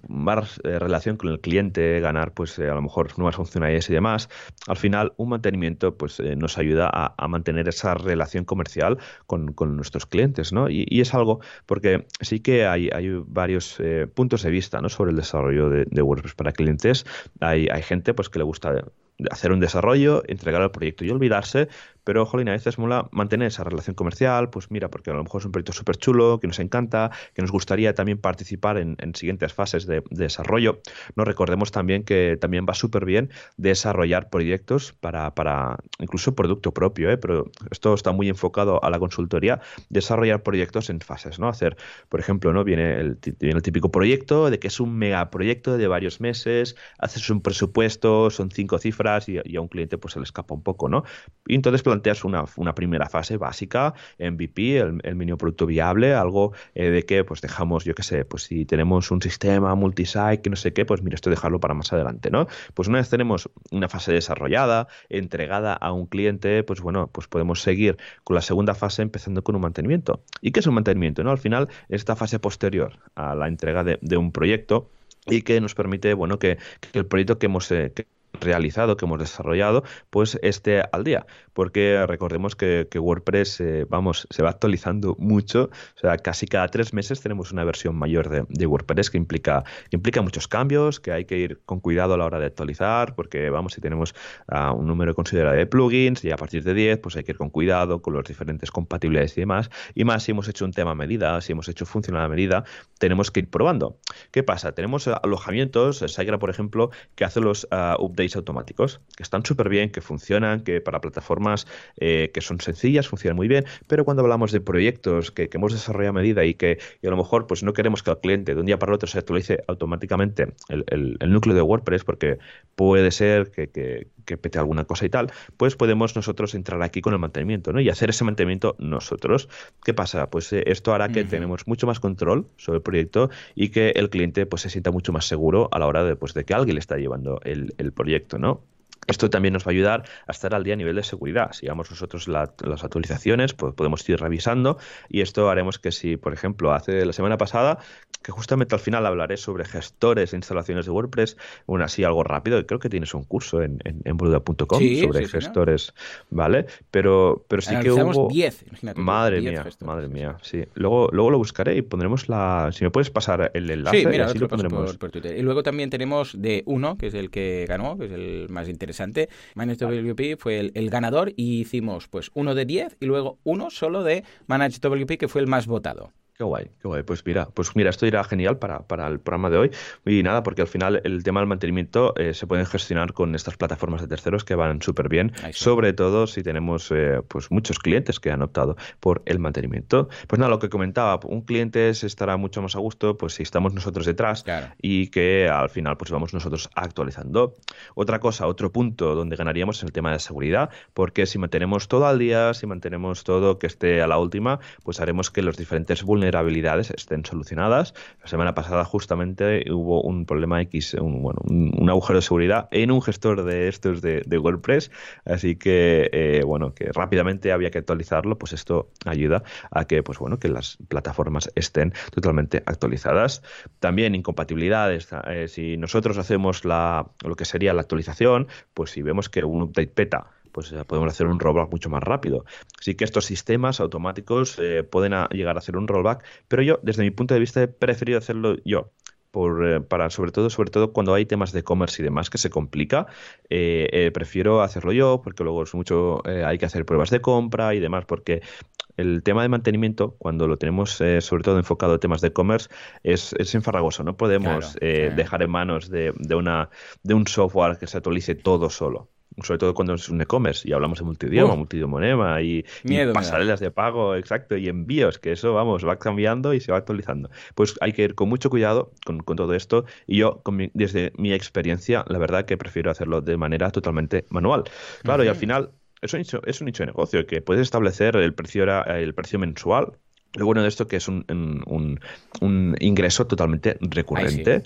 más eh, relación con el cliente, ganar pues eh, a lo mejor nuevas funcionalidades y demás, al final final mantenimiento pues, eh, nos ayuda a, mantener esa relación comercial con, nuestros clientes, ¿no? Y, es algo, porque sí que hay, varios eh, puntos de vista ¿no? sobre el desarrollo de, WordPress para clientes. Hay, hay gente pues, que le gusta hacer un desarrollo, entregar el proyecto y olvidarse, pero, jolín, a veces mola mantener esa relación comercial, pues mira, porque a lo mejor es un proyecto súper chulo, que nos encanta, que nos gustaría también participar en, siguientes fases de, desarrollo. No recordemos también que también va súper bien desarrollar proyectos para, para incluso producto propio, ¿eh? pero esto está muy enfocado a la consultoría, desarrollar proyectos en fases, ¿no? Hacer, por ejemplo, ¿no? Viene el, el típico proyecto de que es un megaproyecto de varios meses, haces un presupuesto, son cinco cifras y, a un cliente pues se le escapa un poco, ¿no? Y entonces una, una primera fase básica, MVP, el, el mínimo producto viable, algo eh, de que pues dejamos, yo qué sé, pues si tenemos un sistema multisite que no sé qué, pues mira, esto dejarlo para más adelante, ¿no? Pues una vez tenemos una fase desarrollada, entregada a un cliente, pues bueno, pues podemos seguir con la segunda fase empezando con un mantenimiento. ¿Y qué es un mantenimiento? ¿no? Al final, esta fase posterior a la entrega de, de un proyecto y que nos permite, bueno, que, el proyecto que hemos, eh, realizado, que hemos desarrollado, pues esté al día. Porque recordemos que, WordPress, eh, vamos, se va actualizando mucho. O sea, casi cada tres meses tenemos una versión mayor de, WordPress que implica, implica muchos cambios, que hay que ir con cuidado a la hora de actualizar, porque vamos, si tenemos uh, un número considerado de plugins y a partir de 10, pues hay que ir con cuidado con los diferentes compatibilidades y demás. Y más si hemos hecho un tema a medida, si hemos hecho funcionar a medida, tenemos que ir probando. ¿Qué pasa? Tenemos alojamientos, SiteGround, por ejemplo, que hace los uh, updates automáticos, que están súper bien, que funcionan, que para plataformas eh, que son sencillas funcionan muy bien, pero cuando hablamos de proyectos que, hemos desarrollado a medida y que a lo mejor pues no queremos que al cliente de un día para otro se actualice automáticamente el, núcleo de WordPress, porque puede ser que, que, pete alguna cosa y tal, pues podemos nosotros entrar aquí con el mantenimiento ¿no? y hacer ese mantenimiento nosotros. ¿Qué pasa? Pues eh, esto hará que tenemos mucho más control sobre el proyecto y que el cliente pues se sienta mucho más seguro a la hora de, pues, de que alguien le está llevando el, el proyecto, ¿no? Esto también nos va a ayudar a estar al día a nivel de seguridad. Si damos nosotros las actualizaciones, pues podemos ir revisando y esto haremos que si, por ejemplo, hace la semana pasada, que justamente al final hablaré sobre gestores e instalaciones de WordPress, bueno, así algo rápido, creo que tienes un curso en, en, sobre gestores, ¿vale? Pero, pero sí que hubo... 10, Madre mía, madre mía, sí. Luego, luego lo buscaré y pondremos la... Si me puedes pasar el enlace, sí, mira, así lo, pondremos. Por, Twitter. Y luego también tenemos de uno, que es el que ganó, que es el más interesante interesante. WP fue el, ganador y hicimos pues uno de 10 y luego uno solo de WP que fue el más votado. Qué guay, qué guay. Pues mira, pues mira, esto irá genial para, para el programa de hoy. Y nada, porque al final el tema del mantenimiento eh, se puede gestionar con estas plataformas de terceros que van súper bien, sobre todo si tenemos eh, pues muchos clientes que han optado por el mantenimiento. Pues nada, lo que comentaba, un cliente se estará mucho más a gusto pues si estamos nosotros detrás y que al final pues vamos nosotros actualizando. Otra cosa, otro punto donde ganaríamos es el tema de seguridad, porque si mantenemos todo al día, si mantenemos todo que esté a la última, pues haremos que los diferentes vulnerabilidades vulnerabilidades estén solucionadas. La semana pasada justamente hubo un problema X, un, bueno, un, agujero de seguridad en un gestor de estos de, WordPress, así que eh, bueno, que rápidamente había que actualizarlo, pues esto ayuda a que pues bueno, que las plataformas estén totalmente actualizadas. También incompatibilidades, eh, si nosotros hacemos la, lo que sería la actualización, pues si vemos que un update peta pues eh, podemos hacer un rollback mucho más rápido. Así que estos sistemas automáticos eh, pueden llegar a hacer un rollback, pero yo, desde mi punto de vista, he preferido hacerlo yo. Por, eh, para sobre todo sobre todo cuando hay temas de e-commerce y demás que se complica prefiero hacerlo yo porque luego es mucho hay que hacer pruebas de compra y demás porque el tema de mantenimiento, cuando lo tenemos sobre todo enfocado a temas de e-commerce, es, es enfarragoso. No podemos dejar en manos de, de, una, de un software que se actualice todo solo sobre todo cuando es un e-commerce y hablamos de multidioma, multidioma y, pasarelas de pago, exacto, y envíos, que eso, vamos, va cambiando y se va actualizando. Pues hay que ir con mucho cuidado con, todo esto y yo, desde mi experiencia, la verdad que prefiero hacerlo de manera totalmente manual. Claro, y al final es un, nicho, es un nicho de negocio que puedes establecer el precio, el precio mensual. Lo bueno de esto que es un, un, ingreso totalmente recurrente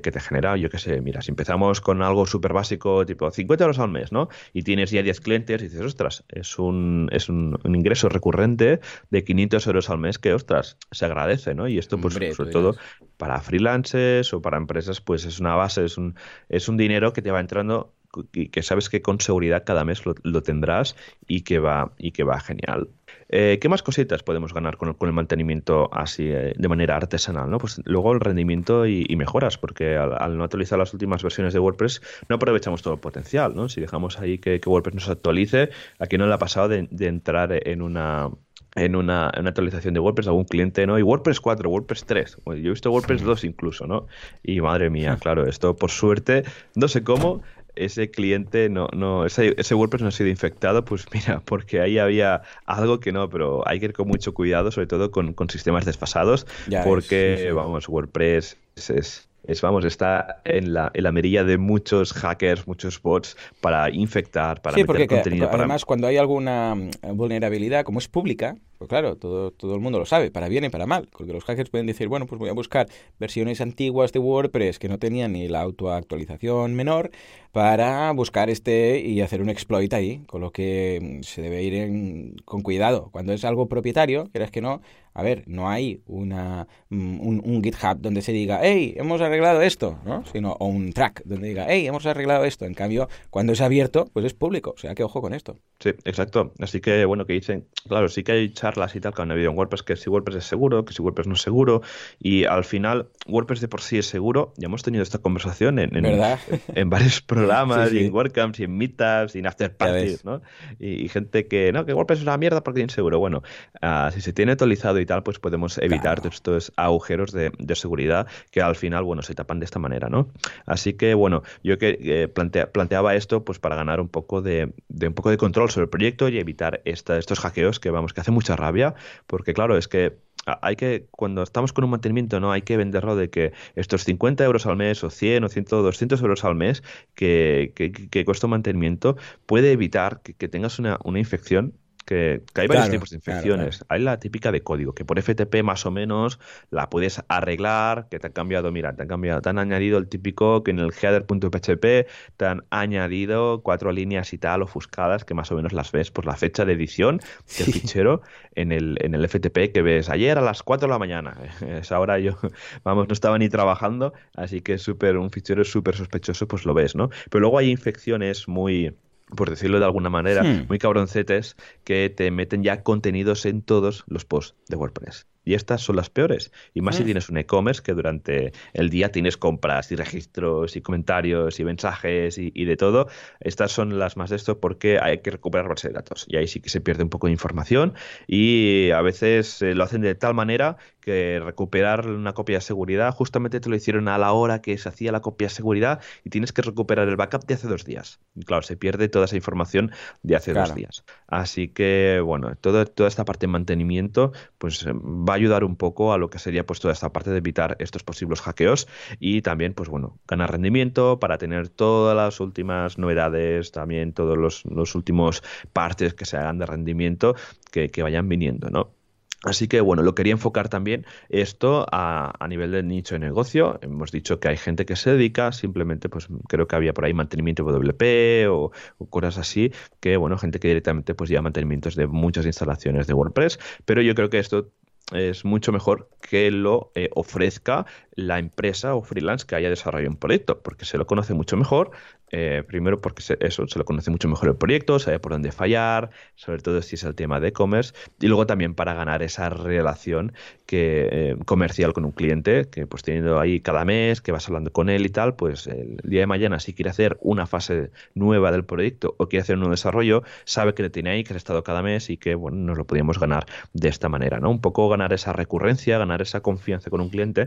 que, te genera, yo qué sé, mira, si empezamos con algo súper básico, tipo 50 euros al mes, ¿no? Y tienes ya 10 clientes y dices, ostras, es un, es un, ingreso recurrente de 500 euros al mes que, ostras, se agradece, ¿no? Y esto, pues, sobre todo para freelancers o para empresas, pues es una base, es un, es un dinero que te va entrando y que sabes que con seguridad cada mes lo, tendrás y que va y que va genial. Eh, ¿Qué más cositas podemos ganar con el, mantenimiento así eh, de manera artesanal? ¿no? Pues luego el rendimiento y, mejoras, porque al, no actualizar las últimas versiones de WordPress no aprovechamos todo el potencial. ¿no? Si dejamos ahí que, WordPress nos actualice, aquí no le ha pasado de, entrar en una en una, actualización de WordPress algún cliente, ¿no? Y WordPress 4, WordPress 3. Yo he visto WordPress 2 incluso, ¿no? Y madre mía, claro, esto por suerte, no sé cómo, ese cliente no, no, ese, ese, WordPress no ha sido infectado, pues mira, porque ahí había algo que no, pero hay que ir con mucho cuidado, sobre todo con, sistemas desfasados, porque, vamos, WordPress es, es, vamos, está en la, en la merilla de muchos hackers, muchos bots para infectar, para meter contenido. además, cuando hay alguna mm, vulnerabilidad, como es pública, pues claro, todo, todo el mundo lo sabe, para bien y para mal. Porque los hackers pueden decir, bueno, pues voy a buscar versiones antiguas de WordPress que no tenían ni la autoactualización menor para buscar este y hacer un exploit ahí. Con lo que se debe ir con cuidado. Cuando es algo propietario, quieras que no, a ver, no hay una, mm, un, GitHub donde se diga, hey, hemos arreglado esto, ¿no? Sino, o un track donde diga, hey, hemos arreglado esto. En cambio, cuando es abierto, pues es público. O sea, que ojo con esto. Sí, exacto. Así que, bueno, que dicen, claro, sí que hay charlas y tal que han habido en WordPress, que si WordPress es seguro, que si WordPress no es seguro, y al final WordPress de por sí es seguro, ya hemos tenido esta conversación en, en, varios programas, y en WordCamps, y en Meetups, y en After Parties, ¿no? Y, gente que, no, que WordPress es una mierda porque es inseguro. Bueno, uh, si se tiene actualizado y tal, pues podemos evitar estos agujeros de, seguridad que al final, bueno, se tapan de esta manera, ¿no? Así que, bueno, yo que eh, planteaba esto pues para ganar un poco de, un poco de control sobre el proyecto y evitar esta, estos hackeos que, vamos, que hace mucha rabia, porque claro, es que hay que, cuando estamos con un mantenimiento, no hay que venderlo de que estos 50 euros al mes o 100 o 100 200 euros al mes que, que, cuesta un mantenimiento puede evitar que, tengas una, una infección que, hay varios tipos de infecciones. Hay la típica de código, que por FTP más o menos la puedes arreglar, que te han cambiado, mira, te han cambiado, te han añadido el típico que en el header.php te han añadido cuatro líneas y tal ofuscadas que más o menos las ves por la fecha de edición del fichero en el, en el FTP que ves ayer a las 4 de la mañana. Esa hora yo, vamos, no estaba ni trabajando, así que súper, un fichero súper sospechoso, pues lo ves, ¿no? Pero luego hay infecciones muy por decirlo de alguna manera, hmm. muy cabroncetes, que te meten ya contenidos en todos los posts de WordPress. Y estas son las peores. Y más si ah. tienes un e-commerce que durante el día tienes compras y registros y comentarios y mensajes y, de todo. Estas son las más de esto porque hay que recuperar base de datos. Y ahí sí que se pierde un poco de información y a veces eh, lo hacen de tal manera que recuperar una copia de seguridad justamente te lo hicieron a la hora que se hacía la copia de seguridad y tienes que recuperar el backup de hace dos días. Y claro, se pierde toda esa información de hace dos días. Así que, bueno, toda esta parte de mantenimiento pues va ayudar un poco a lo que sería pues toda esta parte de evitar estos posibles hackeos y también pues bueno, ganar rendimiento para tener todas las últimas novedades, también todos los, últimos partes que se hagan de rendimiento que, que vayan viniendo, ¿no? Así que bueno, lo quería enfocar también esto a, a, nivel de nicho de negocio. Hemos dicho que hay gente que se dedica, simplemente pues creo que había por ahí mantenimiento WP o, o, cosas así, que bueno, gente que directamente pues lleva mantenimientos de muchas instalaciones de WordPress, pero yo creo que esto es mucho mejor que lo eh, ofrezca la empresa o freelance que haya desarrollado un proyecto, porque se lo conoce mucho mejor, eh, primero porque se, eso, se lo conoce mucho mejor el proyecto, sabe por dónde fallar, sobre todo si es el tema de e-commerce, y luego también para ganar esa relación que, eh, comercial con un cliente, que pues teniendo ahí cada mes, que vas hablando con él y tal, pues el día de mañana si quiere hacer una fase nueva del proyecto o quiere hacer un nuevo desarrollo, sabe que le tiene ahí, que has estado cada mes y que bueno, nos lo podíamos ganar de esta manera, ¿no? Un poco ganar esa recurrencia, ganar esa confianza con un cliente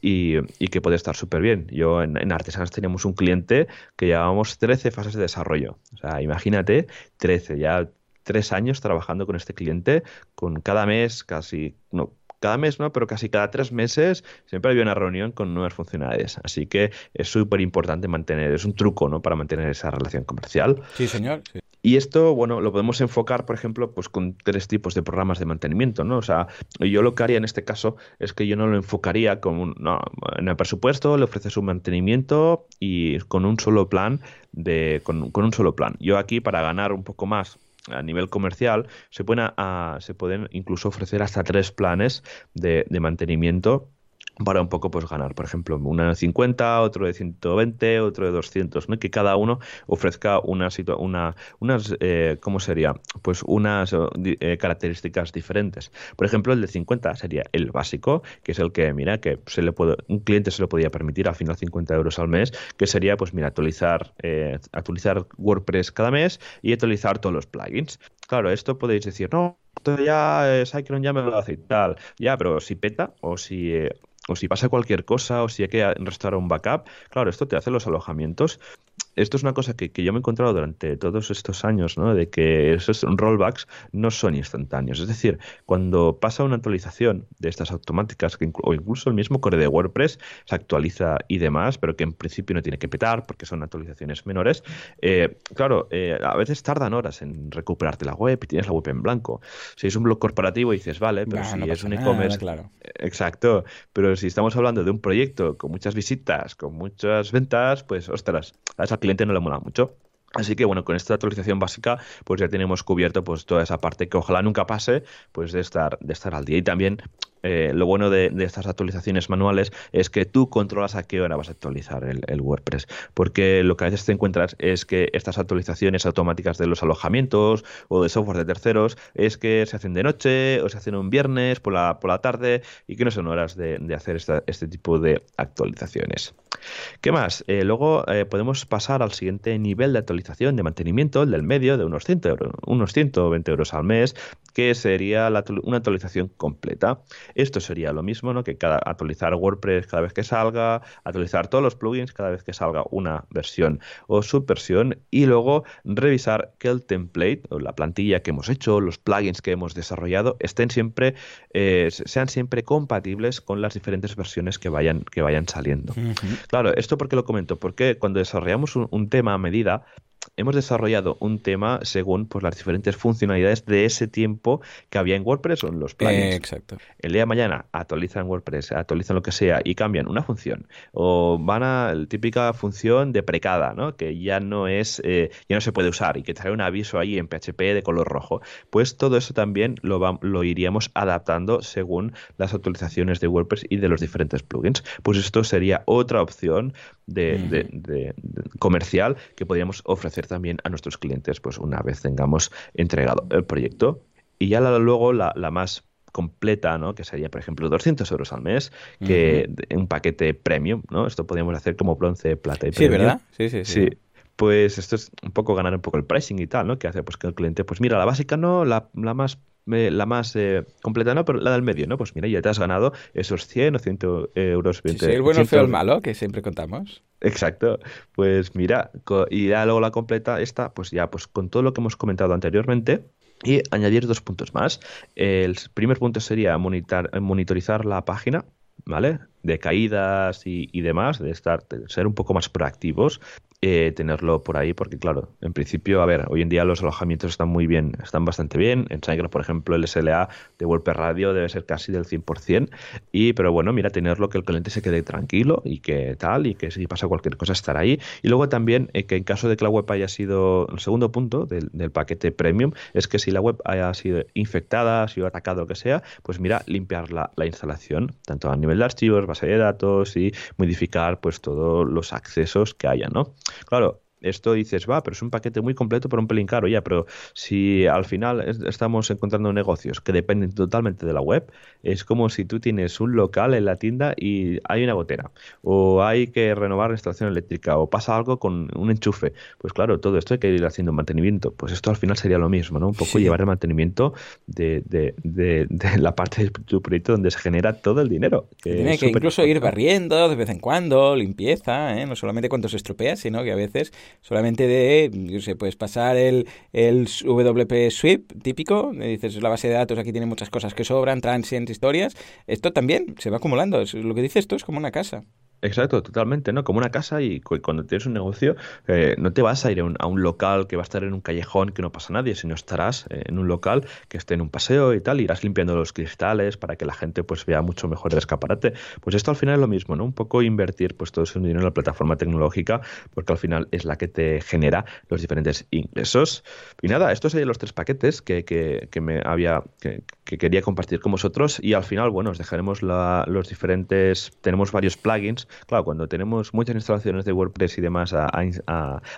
y, que puede estar súper bien. Yo en, en Artesanas teníamos un cliente que llevábamos 13 fases de desarrollo. O sea, imagínate, 13, ya tres años trabajando con este cliente, con cada mes casi, no, cada mes no, pero casi cada tres meses siempre había una reunión con nuevas funcionalidades. Así que es súper importante mantener, es un truco, ¿no? Para mantener esa relación comercial. Sí, señor. Y esto, bueno, lo podemos enfocar, por ejemplo, pues con tres tipos de programas de mantenimiento, ¿no? O sea, yo lo que haría en este caso es que yo no lo enfocaría como un, no, en el presupuesto le ofreces un mantenimiento y con un solo plan de, con, un solo plan. Yo aquí para ganar un poco más a nivel comercial se pueden, se pueden incluso ofrecer hasta tres planes de, de mantenimiento para un poco pues ganar, por ejemplo, una de 50, otro de 120, otro de 200, ¿no? que cada uno ofrezca una, una unas, eh, ¿cómo sería? Pues unas eh, características diferentes. Por ejemplo, el de 50 sería el básico, que es el que, mira, que se le puede, un cliente se lo podía permitir al final 50 euros al mes, que sería, pues mira, actualizar, eh, actualizar WordPress cada mes y actualizar todos los plugins. Claro, esto podéis decir, no, ya eh, Cyclone ya me lo hace y tal. Ya, pero si peta o si o si pasa cualquier cosa, o si hay que restaurar un backup, claro, esto te hace los alojamientos esto es una cosa que, yo me he encontrado durante todos estos años, ¿no? De que esos rollbacks no son instantáneos. Es decir, cuando pasa una actualización de estas automáticas, o incluso el mismo core de WordPress se actualiza y demás, pero que en principio no tiene que petar porque son actualizaciones menores, eh, claro, eh, a veces tardan horas en recuperarte la web y tienes la web en blanco. Si es un blog corporativo dices, vale, pero si es un e-commerce... Claro. Exacto, pero si estamos hablando de un proyecto con muchas visitas, con muchas ventas, pues ostras, a esa cliente no le mola mucho. Así que bueno, con esta actualización básica, pues ya tenemos cubierto pues toda esa parte que ojalá nunca pase, pues de estar, de estar al día. Y también eh, lo bueno de, estas actualizaciones manuales es que tú controlas a qué hora vas a actualizar el, WordPress. Porque lo que a veces te encuentras es que estas actualizaciones automáticas de los alojamientos o de software de terceros es que se hacen de noche o se hacen un viernes por la, por la tarde y que no son horas de, hacer este tipo de actualizaciones. ¿Qué más? Eh, luego eh, podemos pasar al siguiente nivel de actualización de mantenimiento, el del medio, de unos, 100 euros, unos 120 euros al mes, que sería una actualización completa. Esto sería lo mismo, ¿no? Que cada, actualizar WordPress cada vez que salga, actualizar todos los plugins cada vez que salga una versión o subversión y luego revisar que el template o la plantilla que hemos hecho, los plugins que hemos desarrollado estén siempre, eh, sean siempre compatibles con las diferentes versiones que vayan, que vayan saliendo. Claro, esto porque lo comento, porque cuando desarrollamos un tema a medida, hemos desarrollado un tema según pues, las diferentes funcionalidades de ese tiempo que había en WordPress o en los plugins. exacto. El día de mañana actualizan WordPress, actualizan lo que sea y cambian una función. O van a la típica función de precada, ¿no? que ya no es, eh, ya no se puede usar y que trae un aviso ahí en PHP de color rojo. Pues todo eso también lo, lo iríamos adaptando según las actualizaciones de WordPress y de los diferentes plugins. Pues esto sería otra opción de, comercial que podríamos ofrecer también a nuestros clientes pues una vez tengamos entregado el proyecto. Y ya luego la, más completa, ¿no? Que sería, por ejemplo, 200 euros al mes, que un paquete premium, ¿no? Esto podríamos hacer como bronce, plata y Sí, ¿verdad? Sí, sí, sí, Pues esto es un poco ganar un poco el pricing y tal, ¿no? Que hace pues que el cliente, pues mira, la básica no, la, la más la más eh, completa, no, pero la del medio, ¿no? Pues mira, ya te has ganado esos 100 o 100 euros. 20, sí, el bueno, el feo, el malo, que siempre contamos. Exacto. Pues mira, y ya luego la completa, esta, pues ya, pues con todo lo que hemos comentado anteriormente, y añadir dos puntos más. El primer punto sería monitorizar la página, ¿vale? De caídas y, y, demás, de estar, de ser un poco más proactivos eh, tenerlo por ahí, porque claro, en principio, a ver, hoy en día los alojamientos están muy bien, están bastante bien. En Sangre, por ejemplo, el SLA de WordPress Radio debe ser casi del 100%, y, pero bueno, mira, tenerlo que el cliente se quede tranquilo y que tal, y que si pasa cualquier cosa estar ahí. Y luego también eh, que en caso de que la web haya sido, el segundo punto del, paquete premium, es que si la web haya sido infectada, ha sido atacada, lo que sea, pues mira, limpiar la, la instalación, tanto a nivel de archivos, base de datos y modificar pues todos los accesos que haya, ¿no? Claro, esto dices, va, pero es un paquete muy completo, pero un pelín caro, ya, pero si al final estamos encontrando negocios que dependen totalmente de la web, es como si tú tienes un local en la tienda y hay una gotera, o hay que renovar la instalación eléctrica, o pasa algo con un enchufe. Pues claro, todo esto hay que ir haciendo mantenimiento. Pues esto al final sería lo mismo, ¿no? Un poco llevar el mantenimiento de, de, de, la parte de tu proyecto donde se genera todo el dinero. Tiene que incluso ir barriendo de vez en cuando, limpieza, ¿eh? no solamente cuando se estropea, sino que a veces solamente de, yo sé, puedes pasar el, el WP Sweep típico, dices, la base de datos aquí tiene muchas cosas que sobran, transients, historias, esto también se va acumulando, lo que dices esto es como una casa. Exacto, totalmente, ¿no? Como una casa y cuando tienes un negocio eh, no te vas a ir a un, local que va a estar en un callejón que no pasa nadie, sino estarás eh, en un local que esté en un paseo y tal, irás limpiando los cristales para que la gente pues vea mucho mejor el escaparate. Pues esto al final es lo mismo, ¿no? Un poco invertir pues todo ese dinero en la plataforma tecnológica porque al final es la que te genera los diferentes ingresos. Y nada, estos serían los tres paquetes que, que, me había que, quería compartir con vosotros y al final, bueno, os dejaremos los diferentes, tenemos varios plugins claro, cuando tenemos muchas instalaciones de WordPress y demás a,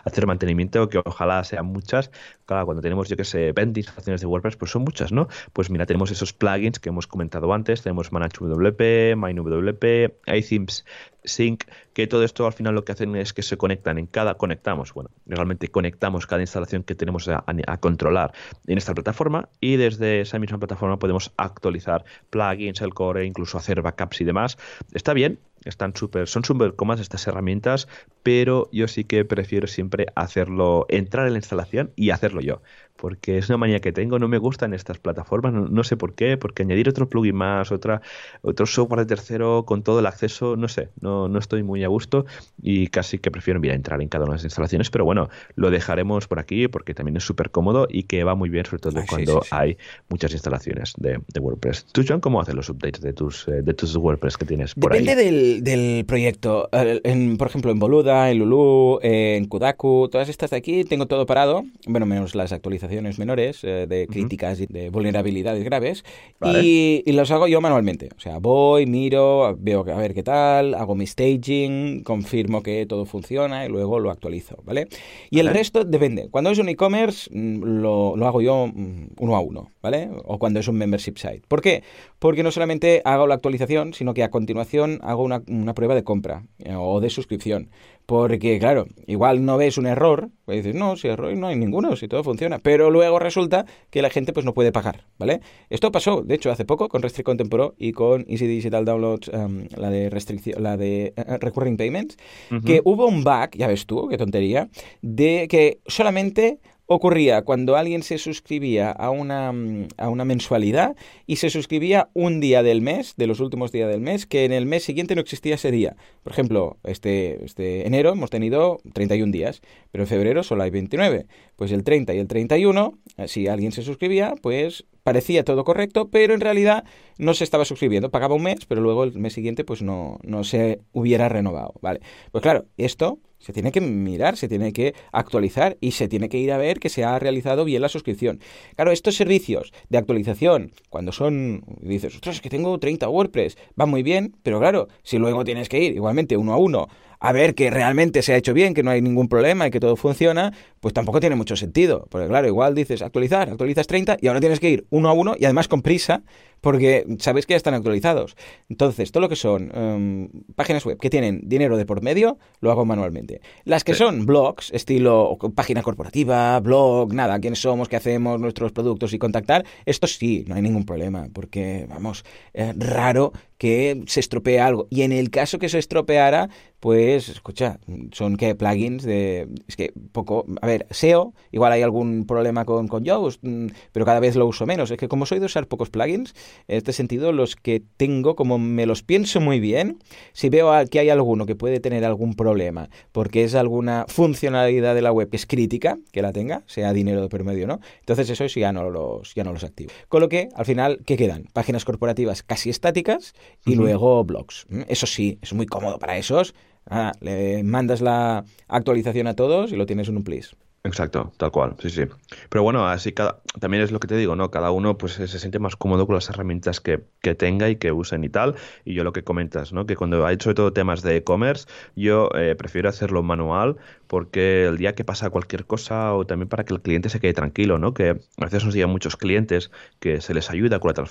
hacer mantenimiento, que ojalá sean muchas, claro, cuando tenemos, yo que sé, 20 instalaciones de WordPress, pues son muchas, ¿no? Pues mira, tenemos esos plugins que hemos comentado antes, tenemos ManageWP, MineWP, iThemes Sync, que todo esto al final lo que hacen es que se conectan en cada, conectamos, bueno, realmente conectamos cada instalación que tenemos a, controlar en esta plataforma y desde esa misma plataforma podemos actualizar plugins, el core, incluso hacer backups y demás. Está bien, están súper, son súper cómodas estas herramientas, pero yo sí que prefiero siempre hacerlo, entrar en la instalación y hacerlo yo porque es una manía que tengo, no me gustan estas plataformas, no, sé por qué, porque añadir otro plugin más, otra, otro software de tercero con todo el acceso, no sé, no, no estoy muy a gusto y casi que prefiero mira, entrar en cada una de las instalaciones, pero bueno, lo dejaremos por aquí porque también es súper cómodo y que va muy bien, sobre todo cuando hay muchas instalaciones de, WordPress. ¿Tú, John, cómo haces los updates de tus, eh, de tus WordPress que tienes por Depende ahí? Del, del proyecto. En, por ejemplo, en Boluda, en Lulu, en Kudaku, todas estas de aquí, tengo todo parado, bueno, menos las actualizaciones menores eh, de críticas y de vulnerabilidades graves y, los hago yo manualmente. O sea, voy, miro, veo a ver qué tal, hago mi staging, confirmo que todo funciona y luego lo actualizo, ¿vale? Y el resto depende. Cuando es un e-commerce mm, lo, lo, hago yo mm, uno a uno, ¿vale? O cuando es un membership site. ¿Por qué? Porque no solamente hago la actualización, sino que a continuación hago una, una prueba de compra eh, o de suscripción. Porque, claro, igual no ves un error, pues dices, no, si error no hay ninguno, si todo funciona. Pero luego resulta que la gente pues no puede pagar, ¿vale? Esto pasó, de hecho, hace poco con Restrict Content Pro y con Easy Digital Downloads, em, la de restricción, la de uh, Recurring Payments, que hubo un bug, ya ves tú, qué tontería, de que solamente ocurría cuando alguien se suscribía a una, mm, a una mensualidad y se suscribía un día del mes, de los últimos días del mes, que en el mes siguiente no existía ese día. Por ejemplo, este, este enero hemos tenido 31 días, pero en febrero solo hay 29. Pues el 30 y el 31, eh, si alguien se suscribía, pues parecía todo correcto, pero en realidad no se estaba suscribiendo. Pagaba un mes, pero luego el mes siguiente pues no, no se hubiera renovado. Vale. Pues claro, esto se tiene que mirar, se tiene que actualizar y se tiene que ir a ver que se ha realizado bien la suscripción. Claro, estos servicios de actualización, cuando son, dices, ostras, es que tengo 30 WordPress, va muy bien, pero claro, si luego tienes que ir igualmente uno a uno a ver que realmente se ha hecho bien, que no hay ningún problema y que todo funciona, pues tampoco tiene mucho sentido. Porque claro, igual dices actualizar, actualizas 30 y ahora tienes que ir uno a uno y además con prisa porque sabes que ya están actualizados. Entonces, todo lo que son em, páginas web que tienen dinero de por medio, lo hago manualmente. Las que son blogs, estilo página corporativa, blog, nada, quiénes somos, qué hacemos, nuestros productos y contactar, esto sí, no hay ningún problema, porque, vamos, es raro que se estropee algo. Y en el caso que se estropeara, pues, escucha, son que plugins de... Es que poco... A ver, SEO, igual hay algún problema con, con Yoast, mm, pero cada vez lo uso menos. Es que como soy de usar pocos plugins, en este sentido, los que tengo, como me los pienso muy bien, si veo que hay alguno que puede tener algún problema, porque es alguna funcionalidad de la web que es crítica, que la tenga, sea dinero de por medio, ¿no? Entonces eso ya no los, ya no los activo. Con lo que, al final, ¿qué quedan? Páginas corporativas casi estáticas y luego blogs. Eso sí, es muy cómodo para esos. Ah, le mandas la actualización a todos y lo tienes en un please. Exacto, tal cual, sí, sí. Pero bueno, así cada, también es lo que te digo, ¿no? Cada uno pues se siente más cómodo con las herramientas que, que tenga y que usen y tal. Y yo lo que comentas, ¿no? Que cuando hay sobre todo temas de e-commerce, yo eh, prefiero hacerlo manual porque el día que pasa cualquier cosa o también para que el cliente se quede tranquilo, ¿no? Que a veces nos llegan muchos clientes que se les ayuda con la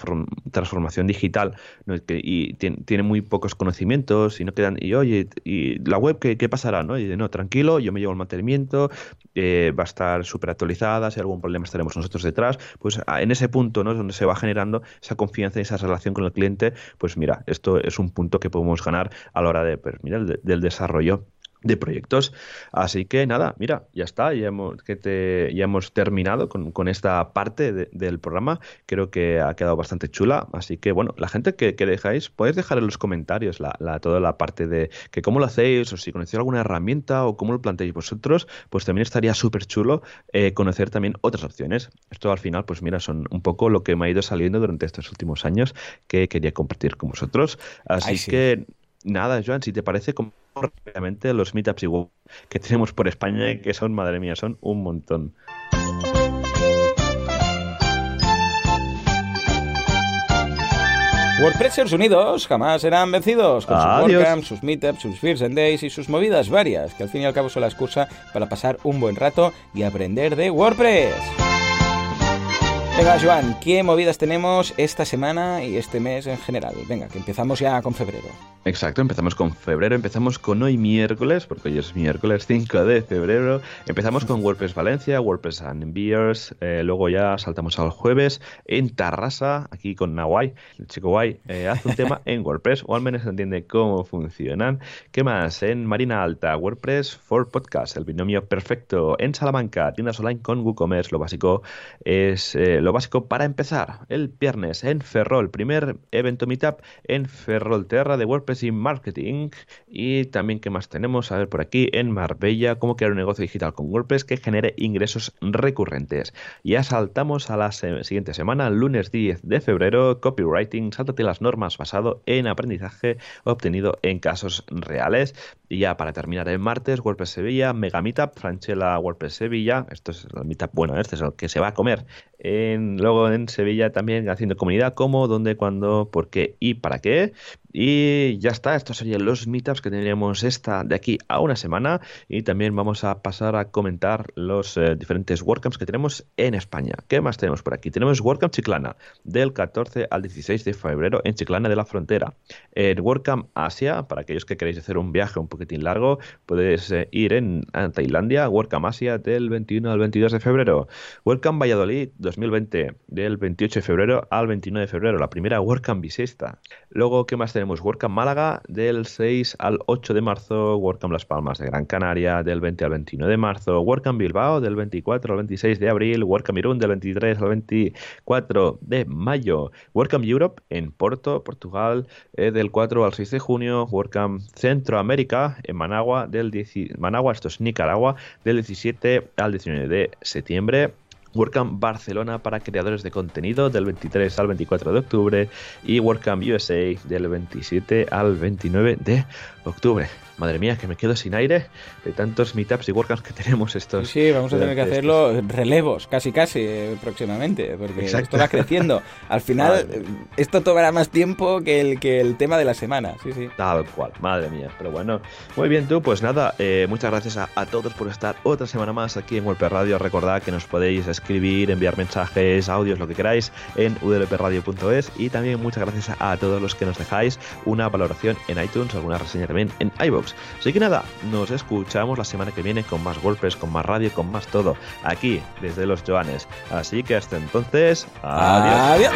transformación digital y tienen muy pocos conocimientos y no quedan, y oye, ¿y la web qué, pasará? ¿no? Y no, tranquilo, yo me llevo el mantenimiento, eh, va a estar súper actualizada, si hay algún problema estaremos nosotros detrás, pues en ese punto, ¿no? Es donde se va generando esa confianza y esa relación con el cliente, pues mira, esto es un punto que podemos ganar a la hora de, pues, mira, del desarrollo de proyectos. Así que nada, mira, ya está, ya hemos, que te, ya hemos terminado con, esta parte del programa. Creo que ha quedado bastante chula. Así que bueno, la gente que, dejáis, podéis dejar en los comentarios la, toda la parte de que cómo lo hacéis, o si conocéis alguna herramienta o cómo lo planteáis vosotros, pues también estaría súper chulo eh, conocer también otras opciones. Esto al final, pues mira, son un poco lo que me ha ido saliendo durante estos últimos años que quería compartir con vosotros. Así que nada, Joan, si te parece, como realmente los meetups igual que tenemos por España, que son, madre mía, son un montón. WordPressers unidos jamás serán vencidos con sus WordCamps, sus Meetups, sus Fears and Days y sus movidas varias, que al fin y al cabo son la excusa para pasar un buen rato y aprender de WordPress. Venga, Joan, ¿qué movidas tenemos esta semana y este mes en general? Venga, que empezamos ya con febrero. Exacto, empezamos con febrero, empezamos con hoy miércoles, porque hoy es miércoles 5 de febrero. Empezamos con WordPress Valencia, WordPress and Beers, eh, luego ya saltamos al jueves en Tarrasa, aquí con Nawai, el chico guay, eh, hace un tema en WordPress, o al menos entiende cómo funcionan. ¿Qué más? En Marina Alta, WordPress for Podcast, el binomio perfecto. En Salamanca, tiendas online con WooCommerce, lo básico es eh, lo básico para empezar. El viernes en Ferrol, primer evento meetup en Ferrol Terra de WordPress y Marketing. Y también, ¿qué más tenemos? A ver, por aquí en Marbella, cómo crear un negocio digital con WordPress que genere ingresos recurrentes. Ya saltamos a la siguiente semana, lunes 10 de febrero, copywriting, sáltate las normas basado en aprendizaje obtenido en casos reales. Y ya para terminar el martes, WordPress Sevilla, Mega Meetup, Franchella WordPress Sevilla. Esto es el Meetup bueno, este es el que se va a comer. Luego en Sevilla también haciendo comunidad, cómo, dónde, cuándo, por qué y para qué. Y ya está, estos serían los meetups que tendríamos esta de aquí a una semana. Y también vamos a pasar a comentar los eh, diferentes WordCamps que tenemos en España. ¿Qué más tenemos por aquí? Tenemos WordCamp Chiclana del 14 al 16 de febrero en Chiclana de la Frontera. En WordCamp Asia, para aquellos que queréis hacer un viaje un poquitín largo, podéis eh, ir en Tailandia, WordCamp Asia del 21 al 22 de febrero. WordCamp Valladolid 2020 del 28 de febrero al 29 de febrero, la primera WordCamp bisesta. Luego, ¿qué más tenemos? Tenemos WordCamp Málaga del 6 al 8 de marzo, WordCamp Las Palmas de Gran Canaria del 20 al 21 de marzo, WordCamp Bilbao del 24 al 26 de abril, WordCamp Irún del 23 al 24 de mayo, WordCamp Europe en Porto, Portugal eh, del 4 al 6 de junio, WordCamp Centroamérica en Managua, del Managua, esto es Nicaragua, del 17 al 19 de septiembre, WordCamp Barcelona para creadores de contenido del 23 al 24 de octubre y WordCamp USA del 27 al 29 de octubre madre mía, que me quedo sin aire de tantos meetups y workshops que tenemos estos. Sí, vamos a tener que hacerlo relevos, casi casi, eh, próximamente, porque esto va creciendo. Al final, esto tomará más tiempo que el, que el tema de la semana, sí, sí. Tal cual, madre mía. Pero bueno, muy bien tú, pues nada, eh, muchas gracias a, todos por estar otra semana más aquí en WP Radio. Recordad que nos podéis escribir, enviar mensajes, audios, lo que queráis en udlpradio.es y también muchas gracias a, todos los que nos dejáis una valoración en iTunes, alguna reseña en iVoox. Así que nada, nos escuchamos la semana que viene con más golpes, con más radio, con más todo, aquí desde los Joanes. Así que hasta entonces. Adiós.